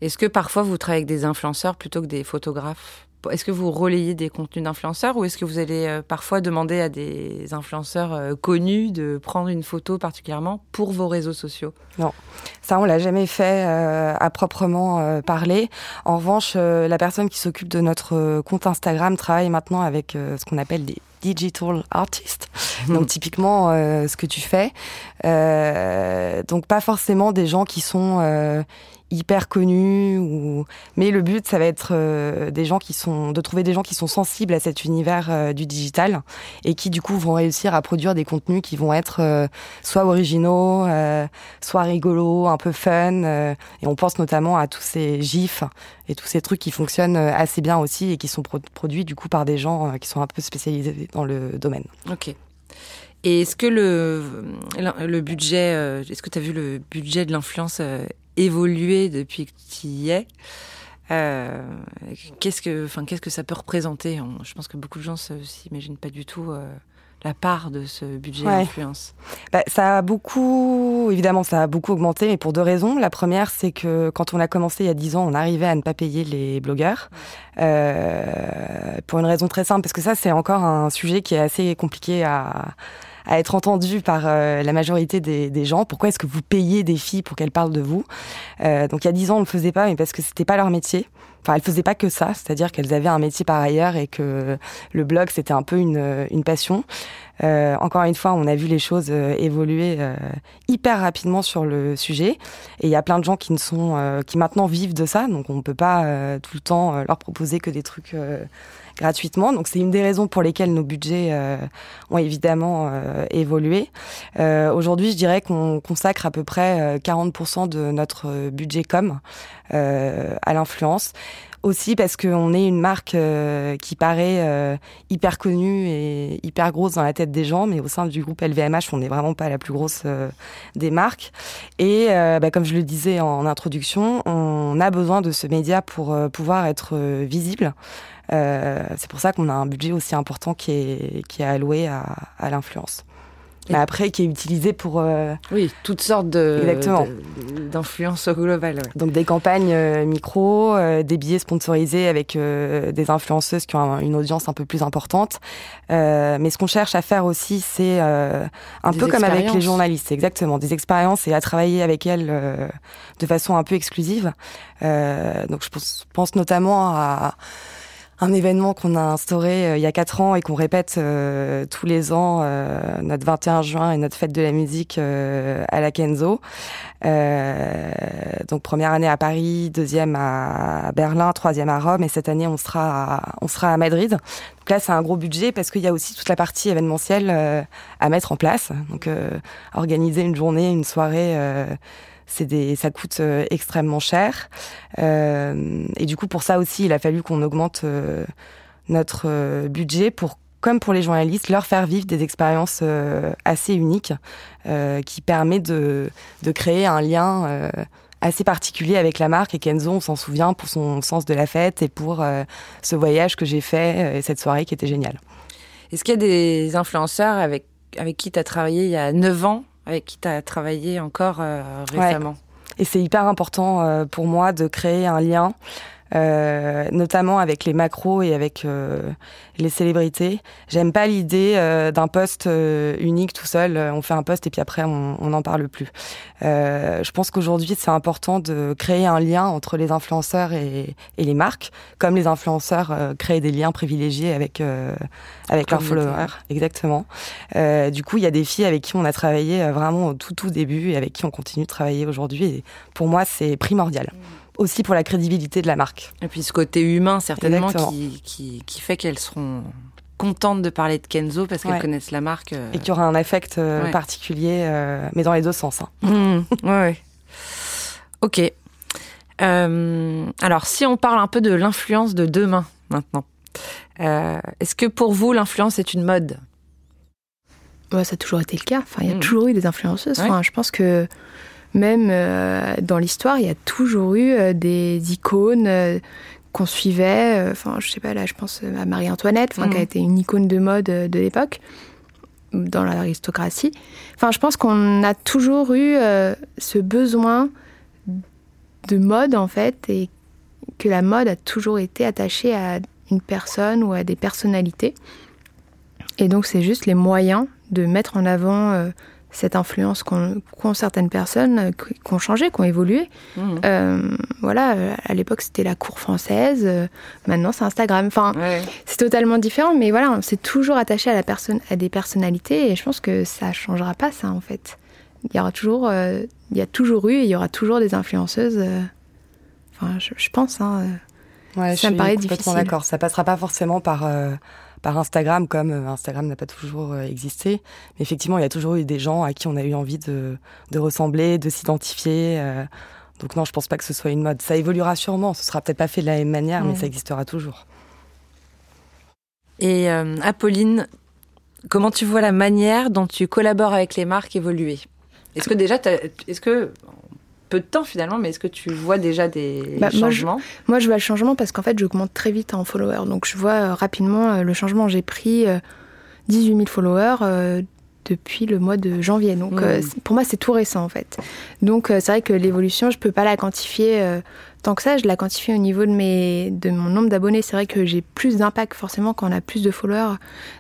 Est-ce que parfois vous travaillez avec des influenceurs plutôt que des photographes? Est-ce que vous relayez des contenus d'influenceurs ou est-ce que vous allez euh, parfois demander à des influenceurs euh, connus de prendre une photo particulièrement pour vos réseaux sociaux? Non, ça on l'a jamais fait euh, à proprement parler. En revanche, la personne qui s'occupe de notre compte Instagram travaille maintenant avec ce qu'on appelle des digital artist. Donc typiquement euh, ce que tu fais. Euh, donc pas forcément des gens qui sont euh, hyper connus ou mais le but ça va être euh, des gens qui sont de trouver des gens qui sont sensibles à cet univers euh, du digital et qui du coup vont réussir à produire des contenus qui vont être euh, soit originaux soit rigolos un peu fun et on pense notamment à tous ces gifs et tous ces trucs qui fonctionnent assez bien aussi et qui sont produits du coup par des gens qui sont un peu spécialisés dans le domaine. OK. Et est-ce que le, le budget, est-ce que tu as vu le budget de l'influence évolué depuis que tu y es. Euh, qu'est-ce que, enfin, qu'est-ce que ça peut représenter Je pense que beaucoup de gens s'imaginent pas du tout euh, la part de ce budget d'influence. Bah, ça a beaucoup, évidemment, ça a beaucoup augmenté, mais pour deux raisons. La première, c'est que quand on a commencé il y a dix ans, on arrivait à ne pas payer les blogueurs. Euh, pour une raison très simple, parce que ça, c'est encore un sujet qui est assez compliqué à à être entendu par euh, la majorité des, des gens. Pourquoi est-ce que vous payez des filles pour qu'elles parlent de vous? Euh, Donc il y a dix ans, on le faisait pas, mais parce que c'était pas leur métier. enfin, elles faisaient pas que ça, c'est-à-dire qu'elles avaient un métier par ailleurs et que le blog c'était un peu une, une passion. Euh, encore une fois, on a vu les choses euh, évoluer euh, hyper rapidement sur le sujet, et il y a plein de gens qui ne sont, qui maintenant vivent de ça, donc on peut pas tout le temps leur proposer que des trucs gratuitement. Donc c'est une des raisons pour lesquelles nos budgets ont évidemment évolué. Aujourd'hui, je dirais qu'on consacre à peu près 40% de notre budget com à l'influence aussi parce qu'on est une marque euh, qui paraît euh, hyper connue et hyper grosse dans la tête des gens, mais au sein du groupe LVMH, on n'est vraiment pas la plus grosse euh, des marques. Et bah, comme je le disais en, introduction, on a besoin de ce média pour pouvoir être visible. C'est pour ça qu'on a un budget aussi important qui est, qui est alloué à, à l'influence mais après qui est utilisé pour euh, oui toutes sortes de d'influences globales. Donc des campagnes euh, micro, euh, des billets sponsorisés avec des influenceuses qui ont une audience un peu plus importante. mais ce qu'on cherche à faire aussi, c'est un peu comme avec les journalistes, exactement, des expériences et à travailler avec elles de façon un peu exclusive. donc je pense, pense notamment à un événement qu'on a instauré euh, il y a quatre ans et qu'on répète euh, tous les ans, euh, notre 21 juin et notre fête de la musique à la Kenzo. donc première année à Paris, deuxième à Berlin, troisième à Rome et cette année on sera à, on sera à Madrid. Donc là c'est un gros budget parce qu'il y a aussi toute la partie événementielle à mettre en place. Donc organiser une journée, une soirée c'est des, ça coûte euh, extrêmement cher. Euh, et du coup, pour ça aussi, il a fallu qu'on augmente euh, notre budget pour comme pour les journalistes, leur faire vivre des expériences assez uniques qui permet de, créer un lien assez particulier avec la marque et Kenzo, on s'en souvient pour son sens de la fête et pour ce voyage que j'ai fait et cette soirée qui était géniale. Est-ce qu'il y a des influenceurs avec, avec qui tu as travaillé il y a 9 ans avec qui tu as travaillé encore euh, récemment. Et c'est hyper important euh, pour moi de créer un lien euh, notamment avec les macros et avec euh, les célébrités. J'aime pas l'idée euh, d'un poste unique tout seul. On fait un poste et puis après on n'en parle plus. je pense qu'aujourd'hui c'est important de créer un lien entre les influenceurs et, et les marques, comme les influenceurs créent des liens privilégiés avec avec leurs followers. Exactement. du coup, il y a des filles avec qui on a travaillé vraiment au tout tout début et avec qui on continue de travailler aujourd'hui. Et pour moi, c'est primordial. Mmh aussi pour la crédibilité de la marque. Et puis ce côté humain, certainement, qui, qui, qui, fait qu'elles seront contentes de parler de Kenzo parce qu'elles connaissent la marque. Euh. Et qu'il y aura un affect euh, particulier, euh, mais dans les deux sens. Hein. Mmh, ouais, Ok. alors, si on parle un peu de l'influence de demain maintenant, est-ce que pour vous, l'influence est une mode? Ouais, Ça a toujours été le cas. Enfin, il y a mmh. toujours eu des influenceuses. Enfin, je pense que même euh, dans l'histoire, il y a toujours eu euh, des icônes euh, qu'on suivait. Enfin, je sais pas, là, je pense à Marie-Antoinette, qui a mhm. été une icône de mode de l'époque, dans l'aristocratie. Enfin, je pense qu'on a toujours eu ce besoin de mode, en fait, et que la mode a toujours été attachée à une personne ou à des personnalités. Et donc, c'est juste les moyens de mettre en avant cette influence qu'ont certaines personnes euh, qui ont changé, qui ont évolué. Mmh. Euh, voilà, à l'époque c'était la cour française, euh, maintenant c'est Instagram. Enfin, c'est totalement différent, mais voilà, c'est toujours attaché à la personne, à des personnalités, et je pense que ça changera pas ça en fait. Il y aura toujours, il y a toujours eu, et il y aura toujours des influenceuses. enfin, je, pense. Hein, ouais, ça me paraît difficile. D'accord, ça passera pas forcément par par Instagram, comme euh, Instagram n'a pas toujours euh, existé. Mais effectivement, il y a toujours eu des gens à qui on a eu envie de, de ressembler, de s'identifier. Euh. donc non, je pense pas que ce soit une mode. Ça évoluera sûrement. Ce sera peut-être pas fait de la même manière, mais ça existera toujours. Et Apolline, comment tu vois la manière dont tu collabores avec les marques évoluer? Est-ce que déjà, est-ce que peu de temps finalement, mais est-ce que tu vois déjà des bah, changements? moi je, vois le changement parce qu'en fait, j'augmente très vite en followers. Donc je vois euh, rapidement euh, le changement. J'ai pris 18 euh, 000 followers depuis le mois de janvier. Donc mmh. pour moi, c'est tout récent en fait. Donc c'est vrai que l'évolution, je peux pas la quantifier tant que ça. Je la quantifie au niveau de, mes, de mon nombre d'abonnés. C'est vrai que j'ai plus d'impact forcément quand on a plus de followers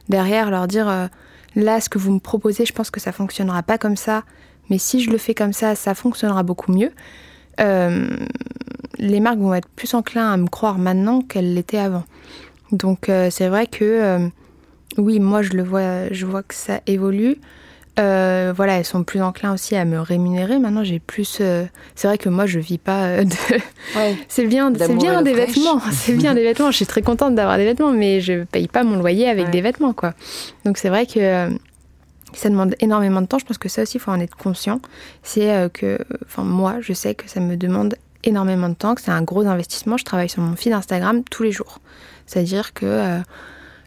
derrière, leur dire là, ce que vous me proposez, je pense que ça fonctionnera pas comme ça mais si je le fais comme ça, ça fonctionnera beaucoup mieux. Euh, les marques vont être plus enclins à me croire maintenant qu'elles l'étaient avant. Donc c'est vrai que oui, moi je le vois, je vois que ça évolue. Euh, voilà, elles sont plus enclins aussi à me rémunérer. Maintenant, j'ai plus. Euh, c'est vrai que moi, je vis pas euh, de. c'est bien, c'est bien des vêtements. C'est bien des vêtements. Je suis très contente d'avoir des vêtements, mais je paye pas mon loyer avec des vêtements, quoi. Donc c'est vrai que ça demande énormément de temps. Je pense que ça aussi, il faut en être conscient. C'est que, enfin, moi, je sais que ça me demande énormément de temps, que c'est un gros investissement. Je travaille sur mon feed Instagram tous les jours. C'est-à-dire que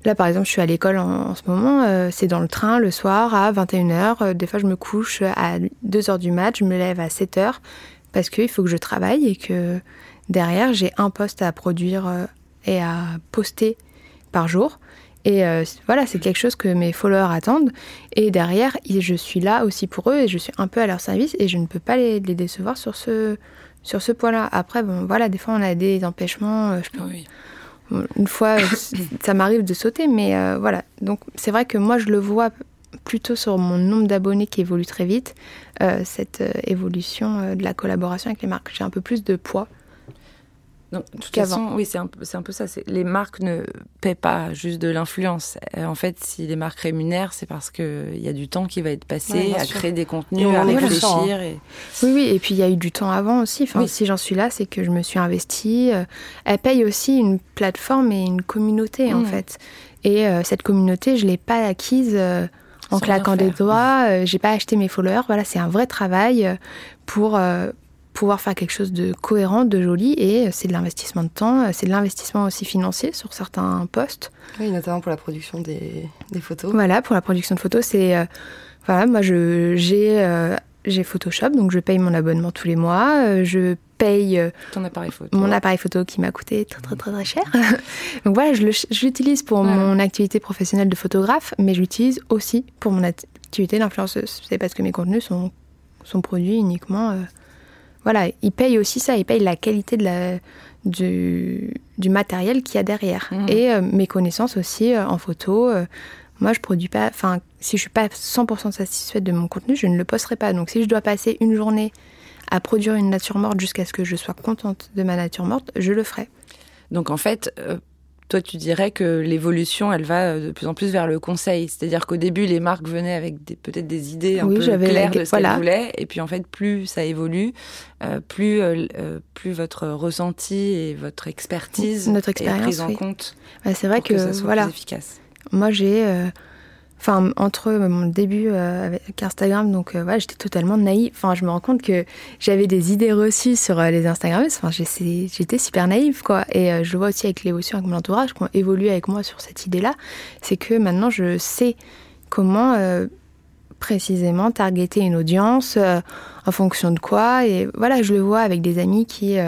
Là, par exemple, je suis à l'école en, ce moment, euh, c'est dans le train le soir à 21h. Euh, des fois, je me couche à 2h du mat, je me lève à 7h parce qu'il faut que je travaille et que derrière, j'ai un poste à produire euh, et à poster par jour. Et voilà, c'est quelque chose que mes followers attendent. Et derrière, je suis là aussi pour eux et je suis un peu à leur service et je ne peux pas les, décevoir sur ce, sur ce point-là. Après, bon, voilà, des fois, on a des empêchements. Je peux, oui une fois, ça m'arrive de sauter, mais euh, voilà. Donc c'est vrai que moi, je le vois plutôt sur mon nombre d'abonnés qui évolue très vite, euh, cette euh, évolution de la collaboration avec les marques. J'ai un peu plus de poids donc, de toute façon, oui, c'est un, un, peu ça. Les marques ne paient pas juste de l'influence. Euh, en fait, si les marques rémunèrent, c'est parce qu'il y a du temps qui va être passé à créer des contenus, à réfléchir. Et... Oui, oui, et puis il y a eu du temps avant aussi. Enfin, Si j'en suis là, c'est que je me suis investie. Euh, elle paye aussi une plateforme et une communauté, en mm. fait. Et euh, cette communauté, je ne l'ai pas acquise en claquant des doigts. j'ai pas acheté mes followers. Voilà, c'est un vrai travail pour pouvoir faire quelque chose de cohérent, de joli, et c'est de l'investissement de temps, c'est de l'investissement aussi financier sur certains postes. Oui, notamment pour la production des, des photos. Voilà, pour la production de photos, c'est... Euh, voilà, moi, je, j'ai, euh, j'ai Photoshop, donc je paye mon abonnement tous les mois, euh, je paye Ton appareil photo. mon appareil photo qui m'a coûté très très très très cher. donc voilà, je, l'utilise pour mon activité professionnelle de photographe, mais je l'utilise aussi pour mon activité d'influenceuse. C'est parce que mes contenus sont, sont produits uniquement voilà, ils payent aussi ça, ils payent la qualité de la, du, du matériel qu'il y a derrière. Mmh. Et euh, mes connaissances aussi euh, en photo. Euh, moi, je produis pas. Enfin, si je suis pas 100% satisfaite de mon contenu, je ne le posterai pas. Donc, si je dois passer une journée à produire une nature morte jusqu'à ce que je sois contente de ma nature morte, je le ferai. Donc, en fait, toi, tu dirais que l'évolution, elle va de plus en plus vers le conseil. C'est-à-dire qu'au début, les marques venaient avec peut-être des idées un peu claires de ce qu'elles voulaient. Et puis, en fait, plus ça évolue, euh, plus, euh, euh, plus votre ressenti et votre expertise Notre expérience, est prise en compte. Bah, c'est vrai que, ça soit voilà. efficace. Moi, j'ai Enfin, entre mon début euh, avec Instagram, donc euh, j'étais totalement naïve. Enfin, je me rends compte que j'avais des idées reçues sur euh, les Instagrammeuses. Enfin, j'étais super naïve, quoi. Et je vois aussi avec l'évolution avec mon entourage, qui ont évolué avec moi sur cette idée-là. C'est que maintenant, je sais comment précisément targeter une audience, en fonction de quoi. Et voilà, je le vois avec des amis qui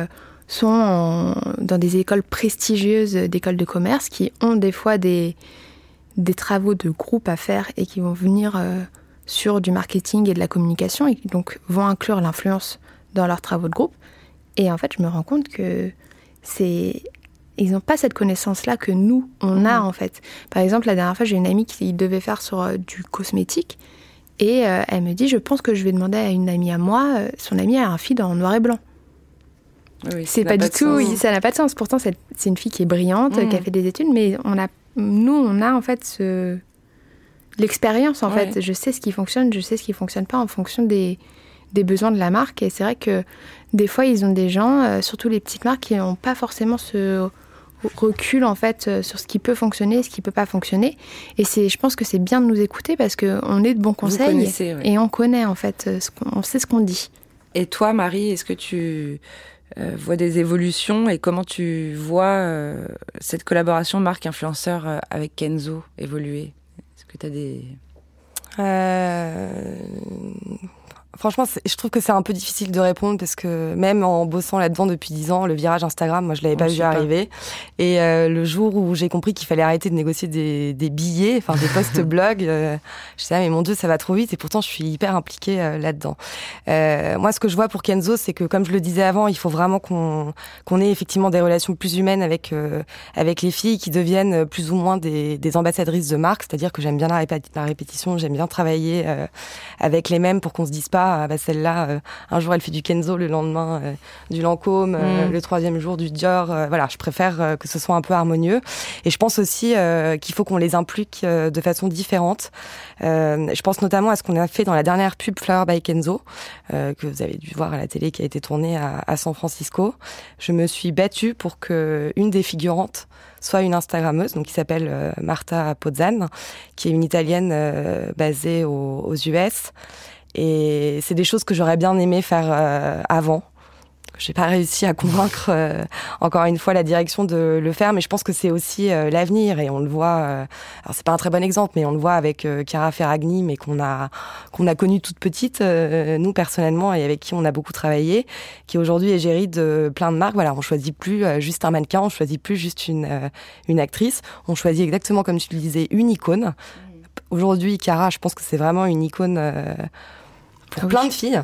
sont dans des écoles prestigieuses d'écoles de commerce, qui ont des fois des des travaux de groupe à faire et qui vont venir euh, sur du marketing et de la communication et qui donc vont inclure l'influence dans leurs travaux de groupe. Et en fait, je me rends compte que c'est ils n'ont pas cette connaissance-là que nous, on a mmh. en fait. Par exemple, la dernière fois, j'ai une amie qui devait faire sur euh, du cosmétique et euh, elle me dit, je pense que je vais demander à une amie à moi, son amie a un feed en noir et blanc. Oui, c'est pas, du tout, ça n'a pas de sens. Pourtant, c'est une fille qui est brillante, qui a mmh. fait des études, mais on a nous, on a en fait ce... l'expérience en fait. Je sais ce qui fonctionne, je sais ce qui fonctionne pas en fonction des, des besoins de la marque. Et c'est vrai que des fois, ils ont des gens, euh, surtout les petites marques, qui n'ont pas forcément ce recul en fait euh, sur ce qui peut fonctionner, ce qui peut pas fonctionner. Et c'est, je pense que c'est bien de nous écouter parce que on est de bons conseils et on connaît en fait, euh, on sait ce qu'on dit. Et toi, Marie, est-ce que tu euh, vois des évolutions et comment tu vois euh, cette collaboration marque-influenceur euh, avec Kenzo évoluer? Est-ce que tu as des... Franchement, je trouve que c'est un peu difficile de répondre parce que même en bossant là-dedans depuis dix ans, le virage Instagram, moi je l'avais pas vu arriver. Et euh, le jour où j'ai compris qu'il fallait arrêter de négocier des, des billets, enfin des posts blog, euh, je disais ah, mais mon dieu ça va trop vite et pourtant je suis hyper impliquée euh, là-dedans. Euh, moi ce que je vois pour Kenzo, c'est que comme je le disais avant, il faut vraiment qu'on qu'on ait effectivement des relations plus humaines avec avec les filles qui deviennent plus ou moins des, des ambassadrices de marque, c'est-à-dire que j'aime bien la, la répétition, j'aime bien travailler avec les mêmes pour qu'on se dise pas ah bah celle-là, un jour elle fait du Kenzo, le lendemain du Lancôme, mm. le troisième jour du Dior. voilà, je préfère que ce soit un peu harmonieux. Et je pense aussi qu'il faut qu'on les implique de façon différente. je pense notamment à ce qu'on a fait dans la dernière pub Flower by Kenzo, que vous avez dû voir à la télé, qui a été tournée à, à San Francisco. Je me suis battue pour que une des figurantes soit une Instagrammeuse, donc qui s'appelle euh, Marta Pozzan, qui est une Italienne euh, basée aux, US. Et c'est des choses que j'aurais bien aimé faire euh, avant j'ai pas réussi à convaincre euh, encore une fois la direction de le faire, mais je pense que c'est aussi euh, l'avenir et on le voit. Euh, alors c'est pas un très bon exemple, mais on le voit avec Chiara Ferragni, mais qu'on a qu'on a connu toute petite nous personnellement et avec qui on a beaucoup travaillé, qui aujourd'hui est gérée de plein de marques. Voilà, on choisit plus juste un mannequin, on choisit plus juste une une actrice, on choisit exactement comme tu le disais une icône. Aujourd'hui, Chiara, je pense que c'est vraiment une icône pour ah plein de filles.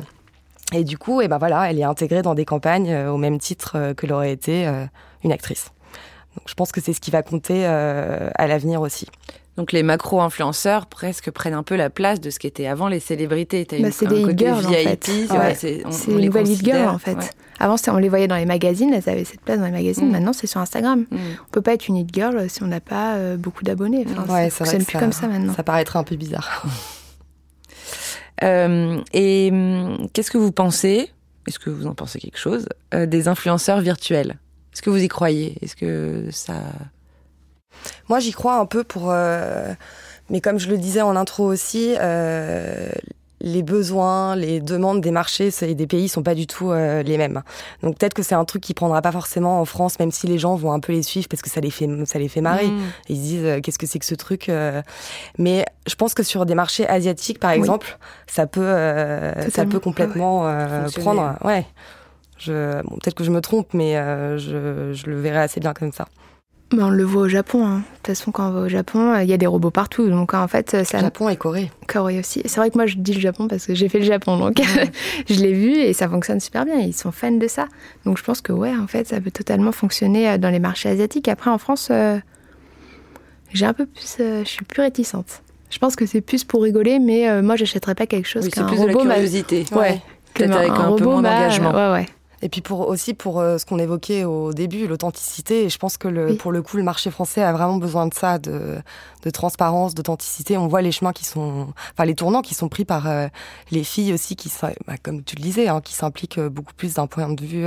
Et du coup, et eh ben voilà, elle est intégrée dans des campagnes euh, au même titre euh, que l'aurait été euh, une actrice. Donc je pense que c'est ce qui va compter à l'avenir aussi. Donc les macro-influenceurs presque prennent un peu la place de ce qu'étaient avant les célébrités. Bah, c'est des girls en fait. C'est une nouvelle girl en fait. Avant on les voyait dans les magazines, elles avaient cette place dans les magazines. Mm. Maintenant c'est sur Instagram. Mm. On peut pas être une hit girl si on n'a pas beaucoup d'abonnés. Enfin, ouais, c'est plus comme ça maintenant. Ça paraîtrait un peu bizarre. Euh, et hum, qu'est-ce que vous pensez Est-ce que vous en pensez quelque chose euh, Des influenceurs virtuels? Est-ce que vous y croyez? Est-ce que ça Moi, j'y crois un peu pour. Euh, mais comme je le disais en intro aussi, les besoins, les demandes des marchés et des pays sont pas du tout euh, les mêmes. Donc peut-être que c'est un truc qui prendra pas forcément en France, même si les gens vont un peu les suivre parce que ça les fait, ça les fait marrer. Mm. Ils se disent euh, qu'est-ce que c'est que ce truc. Euh. Mais je pense que sur des marchés asiatiques, par exemple, ça peut, ça peut complètement prendre. Ouais. Je, bon, peut-être que je me trompe, mais je, je le verrai assez bien comme ça. Bah, on le voit au Japon. Hein. De toute façon, quand on va au Japon, euh, il y a des robots partout. Donc en fait, ça. Japon et Corée. Corée aussi. C'est vrai que moi, je dis le Japon parce que j'ai fait le Japon, donc je l'ai vu et ça fonctionne super bien. Ils sont fans de ça. Donc je pense que ouais, en fait, ça peut totalement fonctionner euh, dans les marchés asiatiques. Après, en France, euh, j'ai un peu plus, je suis plus réticente. Je pense que c'est plus pour rigoler, mais moi, j'achèterais pas quelque chose. Oui, c'est plus de la curiosité. Ouais. Peut-être avec un, peu moins d'engagement. Ouais, ouais. Et puis pour aussi pour euh, ce qu'on évoquait au début, l'authenticité. Et je pense que le, pour le coup, le marché français a vraiment besoin de ça, de, de transparence, d'authenticité. On voit les chemins qui sont, enfin les tournants qui sont pris par euh, les filles aussi, qui bah, comme tu le disais, hein, qui s'impliquent euh, beaucoup plus d'un point de vue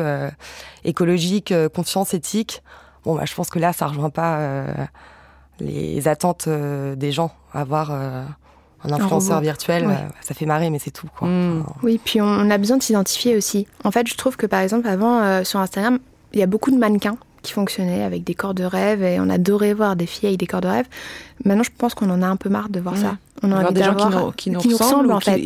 écologique, confiance, éthique. Bon, bah, je pense que là, ça rejoint pas les attentes des gens à avoir un influenceur virtuel, euh, ça fait marrer, mais c'est tout. Quoi. Hmm. Oui, puis on a besoin de s'identifier aussi. En fait, je trouve que par exemple, avant, euh, sur Instagram, il y a beaucoup de mannequins qui fonctionnaient avec des corps de rêve et on adorait voir des filles avec des corps de rêve. Maintenant, je pense qu'on en a un peu marre de voir ça. On en a des gens qui nous, ressemblent, en fait.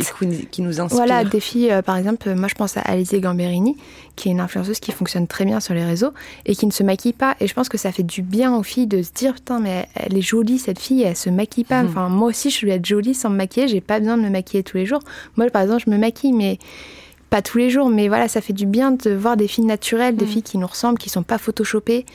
Qui, nous inspirent. Voilà, des filles, euh, par exemple, moi je pense à Alizée Gamberini, qui est une influenceuse qui fonctionne très bien sur les réseaux et qui ne se maquille pas. Et je pense que ça fait du bien aux filles de se dire, putain, mais elle est jolie cette fille, elle se maquille pas. Mhm. Enfin, moi aussi, je vais être jolie sans me maquiller, j'ai pas besoin de me maquiller tous les jours. Moi, par exemple, je me maquille, mais pas tous les jours, mais voilà, ça fait du bien de voir des filles naturelles, des mhm. filles qui nous ressemblent, qui sont pas photoshopées.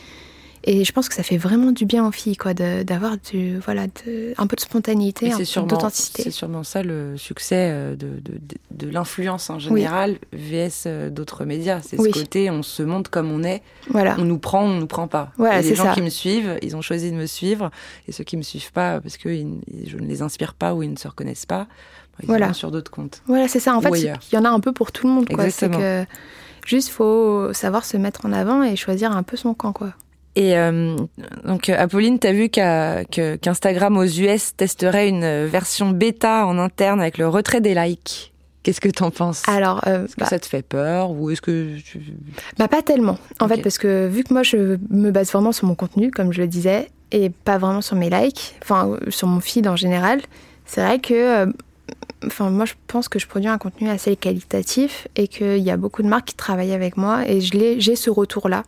Et je pense que ça fait vraiment du bien aux filles, quoi, d'avoir du, voilà, de, un peu de spontanéité, un peu d'authenticité. C'est sûrement ça le succès euh, de, de, de l'influence en général, vs euh, d'autres médias. C'est ce côté, on se montre comme on est, voilà. on nous prend, on nous prend pas. Voilà, les gens qui me suivent, ils ont choisi de me suivre, et ceux qui me suivent pas parce que je ne les inspire pas ou ils ne se reconnaissent pas, voilà. sur d'autres comptes. Voilà, c'est ça. En fait, il y en a un peu pour tout le monde, quoi. C'est que juste faut savoir se mettre en avant et choisir un peu son camp, quoi. Et euh, donc, Apolline, tu as vu qu'Instagram aux US testerait une version bêta en interne avec le retrait des likes? Qu'est-ce que t'en penses? Alors, euh, est-ce que bah ça te fait peur ou est-ce que tu... bah pas tellement. En fait, parce que vu que moi je me base vraiment sur mon contenu, comme je le disais, et pas vraiment sur mes likes, enfin sur mon feed en général, c'est vrai que, euh, enfin moi je pense que je produis un contenu assez qualitatif et qu'il y a beaucoup de marques qui travaillent avec moi et je j'ai ce retour là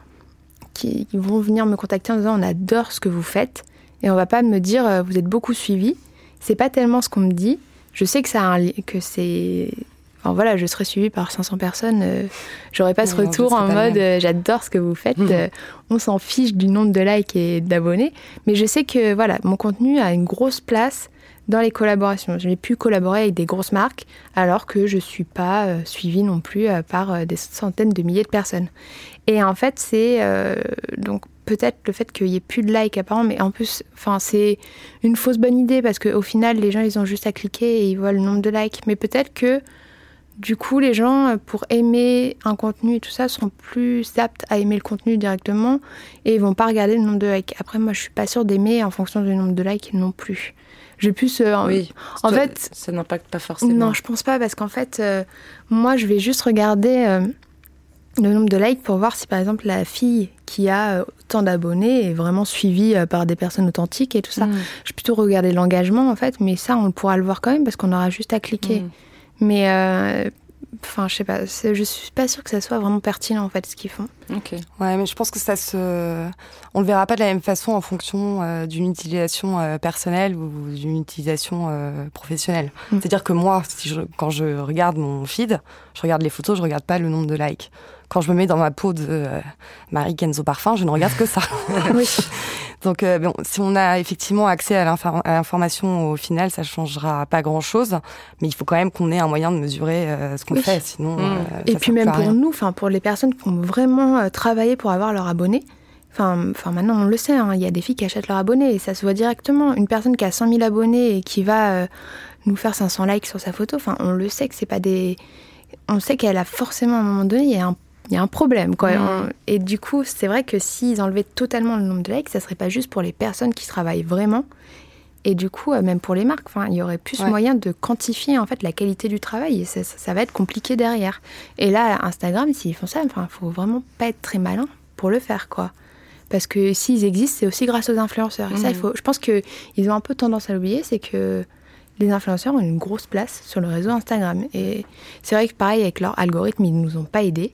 qui, vont venir me contacter en disant on adore ce que vous faites et on va pas me dire euh, vous êtes beaucoup suivi. C'est pas tellement ce qu'on me dit. Je sais que ça a un, que c'est Enfin, voilà, je serais suivi par 500 personnes, euh, j'aurais pas ce retour en mode euh, j'adore ce que vous faites, mmh. on s'en fiche du nombre de likes et d'abonnés, mais je sais que voilà, mon contenu a une grosse place dans les collaborations. J'ai pu collaborer avec des grosses marques alors que je suis pas euh, suivie non plus euh, par euh, des centaines de milliers de personnes. Et en fait, c'est donc peut-être le fait qu'il y ait plus de likes apparemment, mais en plus, c'est une fausse bonne idée parce qu'au final, les gens, ils ont juste à cliquer et ils voient le nombre de likes. Mais peut-être que du coup, les gens, pour aimer un contenu et tout ça, seront plus aptes à aimer le contenu directement et ils vont pas regarder le nombre de likes. Après, moi, je suis pas sûre d'aimer en fonction du nombre de likes non plus. J'ai plus. Euh, oui. En fait, ça n'impacte pas forcément. Non, je pense pas parce qu'en fait, euh, moi, je vais juste regarder euh, le nombre de likes pour voir si, par exemple, la fille qui a autant d'abonnés est vraiment suivie par des personnes authentiques et tout ça. Mm. Je vais plutôt regarder l'engagement, en fait, mais ça, on pourra le voir quand même parce qu'on aura juste à cliquer. Mm. Mais Enfin, je sais pas. Je suis pas sûre que ça soit vraiment pertinent en fait ce qu'ils font. Ok. Ouais, mais je pense que ça se, on le verra pas de la même façon en fonction euh, d'une utilisation euh, personnelle ou d'une utilisation euh, professionnelle. Mm. C'est-à-dire que moi, si je, quand je regarde mon feed, je regarde les photos, je regarde pas le nombre de likes. Quand je me mets dans ma peau de Marie Kenzo Parfum, je ne regarde que ça. oui. Donc, euh, bon, si on a effectivement accès à l'information au final, ça changera pas grand-chose, mais il faut quand même qu'on ait un moyen de mesurer euh, ce qu'on fait, sinon. Mmh. Euh, et puis même pour nous, enfin pour les personnes qui ont vraiment travaillé pour avoir leur abonné. Enfin, enfin, maintenant on le sait, hein, il y a des filles qui achètent leur abonné et ça se voit directement. Une personne qui a 100 000 abonnés et qui va nous faire 500 likes sur sa photo, enfin, on le sait que c'est pas des. On sait qu'elle a forcément à un moment donné, il y a un il y a un problème. Quoi. Mm. Et du coup, c'est vrai que s'ils enlevaient totalement le nombre de likes, ça serait pas juste pour les personnes qui travaillent vraiment. Et du coup, euh, même pour les marques, il y aurait plus moyen de quantifier en fait la qualité du travail. Et ça, va être compliqué derrière. Et là, Instagram, s'ils font ça, il faut vraiment pas être très malin pour le faire, quoi. Parce que s'ils existent, c'est aussi grâce aux influenceurs. Et ça, il mm. faut. Je pense que ils ont un peu tendance à l'oublier, c'est que les influenceurs ont une grosse place sur le réseau Instagram. Et c'est vrai que pareil avec leur algorithme, ils nous ont pas aidés.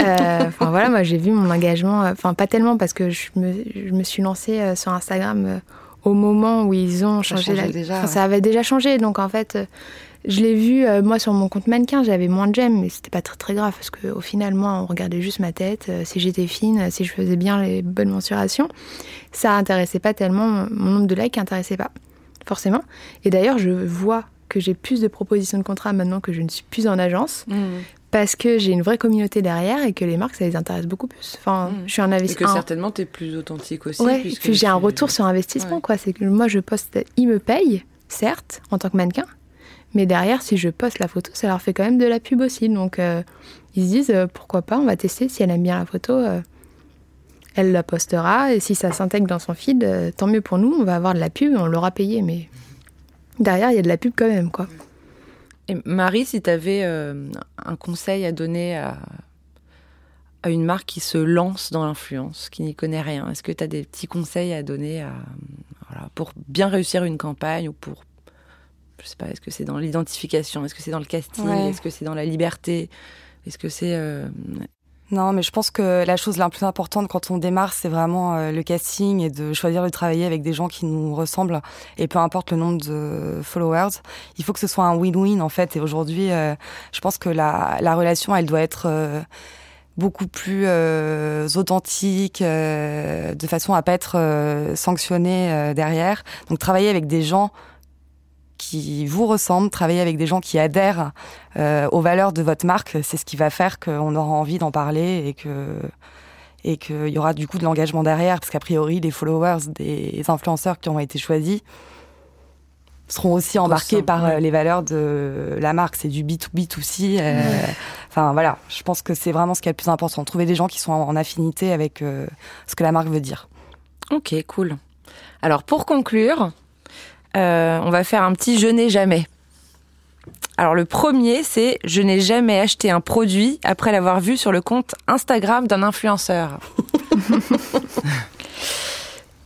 Euh, enfin voilà, moi j'ai vu mon engagement, euh, enfin pas tellement parce que je me, je me suis lancée euh, sur Instagram au moment où ils ont changé. Ça, déjà, ça avait déjà changé, donc en fait je l'ai vu moi sur mon compte mannequin, j'avais moins de j'aime, mais c'était pas très très grave parce qu'au final moi on regardait juste ma tête, si j'étais fine, si je faisais bien les bonnes mensurations, ça intéressait pas tellement, mon nombre de likes intéressait pas forcément. Et d'ailleurs je vois que j'ai plus de propositions de contrat maintenant que je ne suis plus en agence. Mmh parce que j'ai une vraie communauté derrière et que les marques, ça les intéresse beaucoup plus. Enfin, mmh. je suis un investisseur. Et que certainement, tu es plus authentique aussi. Ouais, que j'ai un retour sur investissement, quoi. C'est que moi, je poste, ils me payent, certes, en tant que mannequin, mais derrière, si je poste la photo, ça leur fait quand même de la pub aussi. Donc, euh, ils se disent, euh, pourquoi pas, on va tester. Si elle aime bien la photo, euh, elle la postera. Et si ça s'intègre dans son feed, tant mieux pour nous, on va avoir de la pub, on l'aura payé. Mais derrière, il y a de la pub quand même, quoi. Et Marie, si tu avais euh, un conseil à donner à, à, une marque qui se lance dans l'influence, qui n'y connaît rien, est-ce que tu as des petits conseils à donner à, voilà, pour bien réussir une campagne ou pour, je sais pas, est-ce que c'est dans l'identification, est-ce que c'est dans le casting, est-ce que c'est dans la liberté, est-ce que c'est euh, non, mais je pense que la chose la plus importante quand on démarre, c'est vraiment euh, le casting et de choisir de travailler avec des gens qui nous ressemblent. Et peu importe le nombre de followers, il faut que ce soit un win-win en fait. Et aujourd'hui, euh, je pense que la, la, relation, elle doit être euh, beaucoup plus authentique, de façon à pas être sanctionnée derrière. Donc travailler avec des gens qui vous ressemblent, travailler avec des gens qui adhèrent euh, aux valeurs de votre marque, c'est ce qui va faire qu'on aura envie d'en parler et que et qu'il y aura du coup de l'engagement derrière, parce qu'a priori les followers des influenceurs qui ont été choisis seront aussi embarqués par euh, les valeurs de la marque. C'est du B2B aussi. Euh, enfin voilà, je pense que c'est vraiment ce qui est le plus important. Trouver des gens qui sont en affinité avec ce que la marque veut dire. Ok, cool. Alors pour conclure, euh, on va faire un petit je n'ai jamais. Alors le premier, c'est je n'ai jamais acheté un produit après l'avoir vu sur le compte Instagram d'un influenceur.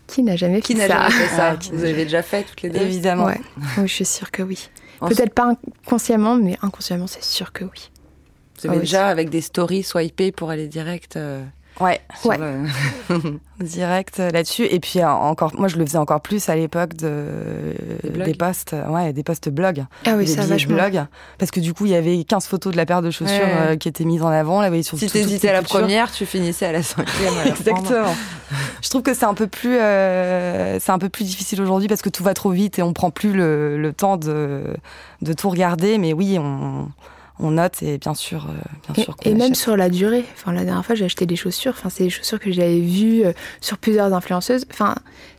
Qui n'a jamais fait Qui n'a jamais fait ça Vous avez déjà fait toutes les deux Évidemment. Oui, je suis sûre que oui. Peut-être pas inconsciemment, mais inconsciemment, c'est sûr que oui. Vous avez ah déjà avec des stories swipées pour aller direct. Euh, Ouais, ouais. direct euh, là-dessus. Et puis euh, encore, moi je le faisais encore plus à l'époque de des, posts, ouais, des posts blog, ah oui, des ça blog, parce que du coup il y avait 15 photos de la paire de chaussures euh, qui étaient mises en avant. Là, sur si t'hésitais à la première, tu finissais à la cinquième. Exactement. je trouve que c'est un peu plus, c'est un peu plus difficile aujourd'hui parce que tout va trop vite et on prend plus le, le temps de de tout regarder. Mais oui, on on note et bien sûr, euh, bien et, sûr et même sur la durée. Enfin, la dernière fois, j'ai acheté des chaussures. Enfin, c'est des chaussures que j'avais vues euh, sur plusieurs influenceuses. Enfin,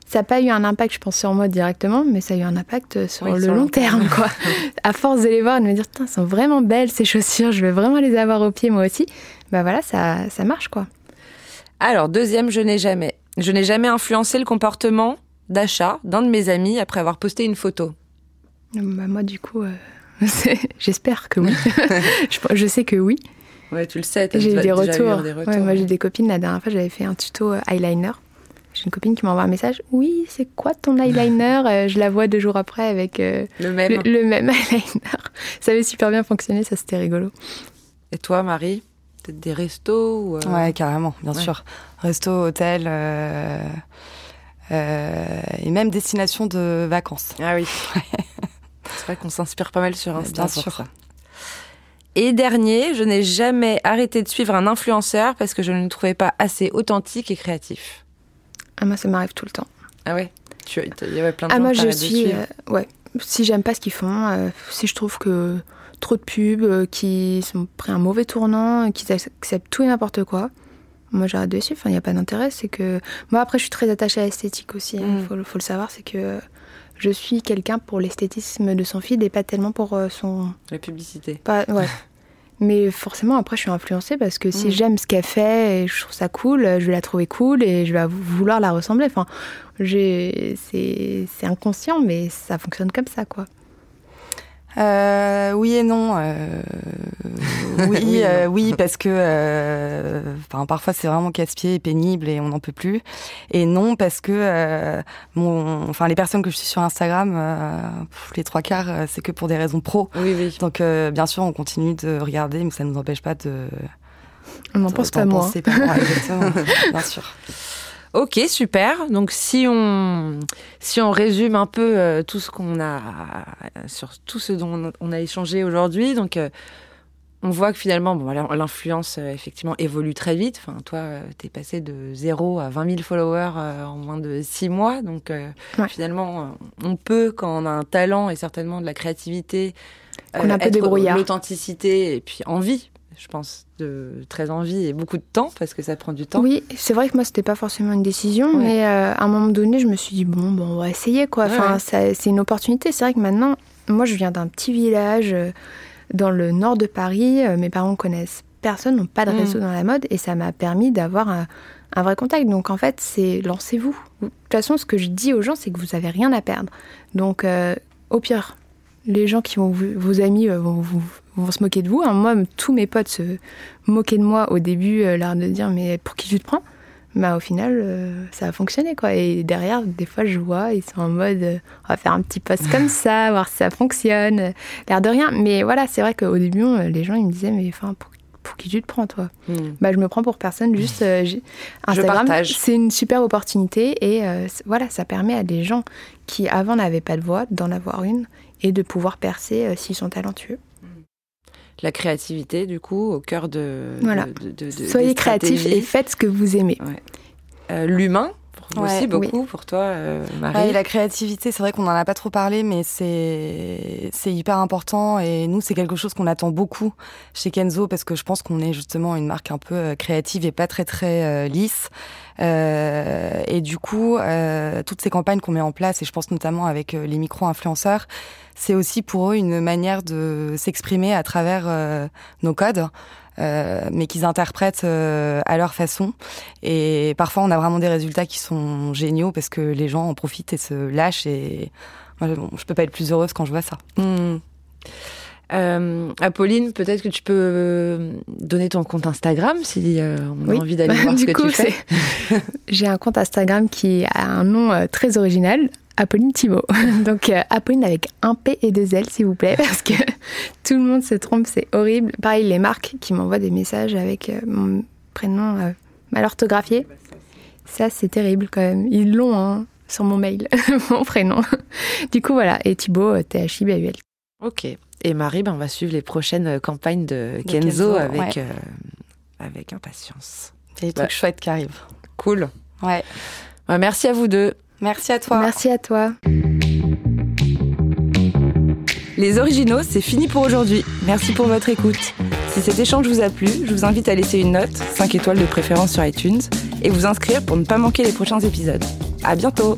ça n'a pas eu un impact, je pense, sur moi directement, mais ça a eu un impact euh, sur le long, terme, quoi. à force de les voir et de me dire, elles sont vraiment belles ces chaussures, je vais vraiment les avoir au pied moi aussi. Bah voilà, ça, ça marche, quoi. Alors, deuxième, je n'ai jamais. Je n'ai jamais influencé le comportement d'achat d'un de mes amis après avoir posté une photo. Bah moi, du coup. J'espère que oui. je, sais que oui. Ouais, tu le sais. J'ai eu des retours. moi, j'ai des copines. La dernière fois, j'avais fait un tuto euh, eyeliner. J'ai une copine qui m'envoie un message. Oui, c'est quoi ton eyeliner? Euh, Je la vois deux jours après avec euh, le, même. Le, même eyeliner. Ça avait super bien fonctionné. Ça, c'était rigolo. Et toi, Marie Peut-être des restos ou Ouais, carrément, bien sûr. Resto, hôtel. et même destination de vacances. Ah oui. C'est vrai qu'on s'inspire pas mal sur Insta. Bien sûr. Et dernier, je n'ai jamais arrêté de suivre un influenceur parce que je ne le trouvais pas assez authentique et créatif. Ah, moi, ça m'arrive tout le temps. Ah ouais? Tu, Il y avait plein de Ah, moi, je suis. Euh, ouais. Si j'aime pas ce qu'ils font, euh, si je trouve que trop de pubs, euh, qui sont pris un mauvais tournant, qui acceptent tout et n'importe quoi, moi j'arrête de suivre. Enfin, il n'y a pas d'intérêt. C'est que. Moi, après, je suis très attachée à l'esthétique aussi. Il hein. mm. faut, faut, le savoir. C'est que je suis quelqu'un pour l'esthétisme de son feed et pas tellement pour euh, son. La publicité. Pas, ouais. Mais forcément, après, je suis influencée parce que si mm. j'aime ce qu'elle fait et je trouve ça cool, je vais la trouver cool et je vais vouloir la ressembler. Enfin, c'est inconscient, mais ça fonctionne comme ça, quoi. Euh, oui et non. Euh, oui, euh, oui, parce que euh, parfois c'est vraiment casse-pied et pénible et on n'en peut plus. Et non, parce que euh, mon, enfin, les personnes que je suis sur Instagram, les trois quarts, c'est que pour des raisons pro. Oui, oui. Donc, bien sûr, on continue de regarder, mais ça ne nous empêche pas de. On n'en pense pas moi. Pas exactement, bien sûr. Ok, super. Donc si on si on résume un peu euh, tout ce qu'on a sur tout ce dont on a échangé aujourd'hui, donc euh, on voit que finalement, bon, l'influence euh, effectivement évolue très vite. Enfin, toi, tu es passé de 0 à 20 000 followers en moins de 6 mois. Donc finalement, on peut, quand on a un talent et certainement de la créativité, qu'on un peu l'authenticité et puis envie je pense, de très envie et beaucoup de temps parce que ça prend du temps. Oui, c'est vrai que moi c'était pas forcément une décision, mais euh, à un moment donné, je me suis dit bon, bon, on va essayer quoi. Enfin, c'est une opportunité. C'est vrai que maintenant, moi, je viens d'un petit village euh, dans le nord de Paris. Euh, mes parents connaissent personne, n'ont pas de mm. réseau dans la mode, et ça m'a permis d'avoir un, vrai contact. Donc en fait, c'est lancez-vous. De toute façon, ce que je dis aux gens, c'est que vous avez rien à perdre. Donc au pire, les gens qui vont vos amis vont vous vont se moquer de vous. Hein. Moi, tous mes potes se moquaient de moi au début, euh, l'air de dire mais pour qui tu te prends? Bah, au final, euh, ça a fonctionné quoi. Et derrière, des fois, je vois, ils sont en mode, euh, on va faire un petit post comme ça, voir si ça fonctionne, l'air de rien. Mais voilà, c'est vrai qu'au début, les gens ils me disaient mais enfin pour, qui tu te prends toi? Hmm. Bah je me prends pour personne, juste Instagram. C'est une super opportunité et voilà, ça permet à des gens qui avant n'avaient pas de voix d'en avoir une et de pouvoir percer s'ils sont talentueux la créativité, du coup, au cœur de. Voilà. De, Soyez créatifs et faites ce que vous aimez. Euh, l'humain, aussi beaucoup pour toi, euh, Marie. la créativité, c'est vrai qu'on n'en a pas trop parlé, mais c'est c'est hyper important et nous c'est quelque chose qu'on attend beaucoup chez Kenzo parce que je pense qu'on est justement une marque un peu euh, créative et pas très très lisse. Et du coup, toutes ces campagnes qu'on met en place, et je pense notamment avec les micro-influenceurs, c'est aussi pour eux une manière de s'exprimer à travers euh, nos codes. Euh, mais qu'ils interprètent euh, à leur façon. Et parfois, on a vraiment des résultats qui sont géniaux parce que les gens en profitent et se lâchent. Et moi, bon, je peux pas être plus heureuse quand je vois ça. Hmm. Apolline, peut-être que tu peux donner ton compte Instagram si on a envie d'aller voir ce que tu fais. J'ai un compte Instagram qui a un nom très original, Apolline Thibault. Donc euh, Apolline avec un P et deux L s'il vous plaît parce que tout le monde se trompe, c'est horrible. Pareil les marques qui m'envoient des messages avec euh, mon prénom euh, mal orthographié. Ça, c'est terrible quand même. Ils l'ont hein, sur mon mail, mon prénom. Du coup, voilà. Et Thibaut, T-H-I-B-A-U-L. Ok. Et Marie, ben, on va suivre les prochaines campagnes de, Kenzo, avec, euh, avec impatience. Il y a des trucs chouettes qui arrivent. Cool. Ouais. merci à vous deux. Merci à toi. Merci à toi. Les originaux, c'est fini pour aujourd'hui. Merci pour votre écoute. Si cet échange vous a plu, je vous invite à laisser une note, 5 étoiles de préférence sur iTunes, et vous inscrire pour ne pas manquer les prochains épisodes. À bientôt!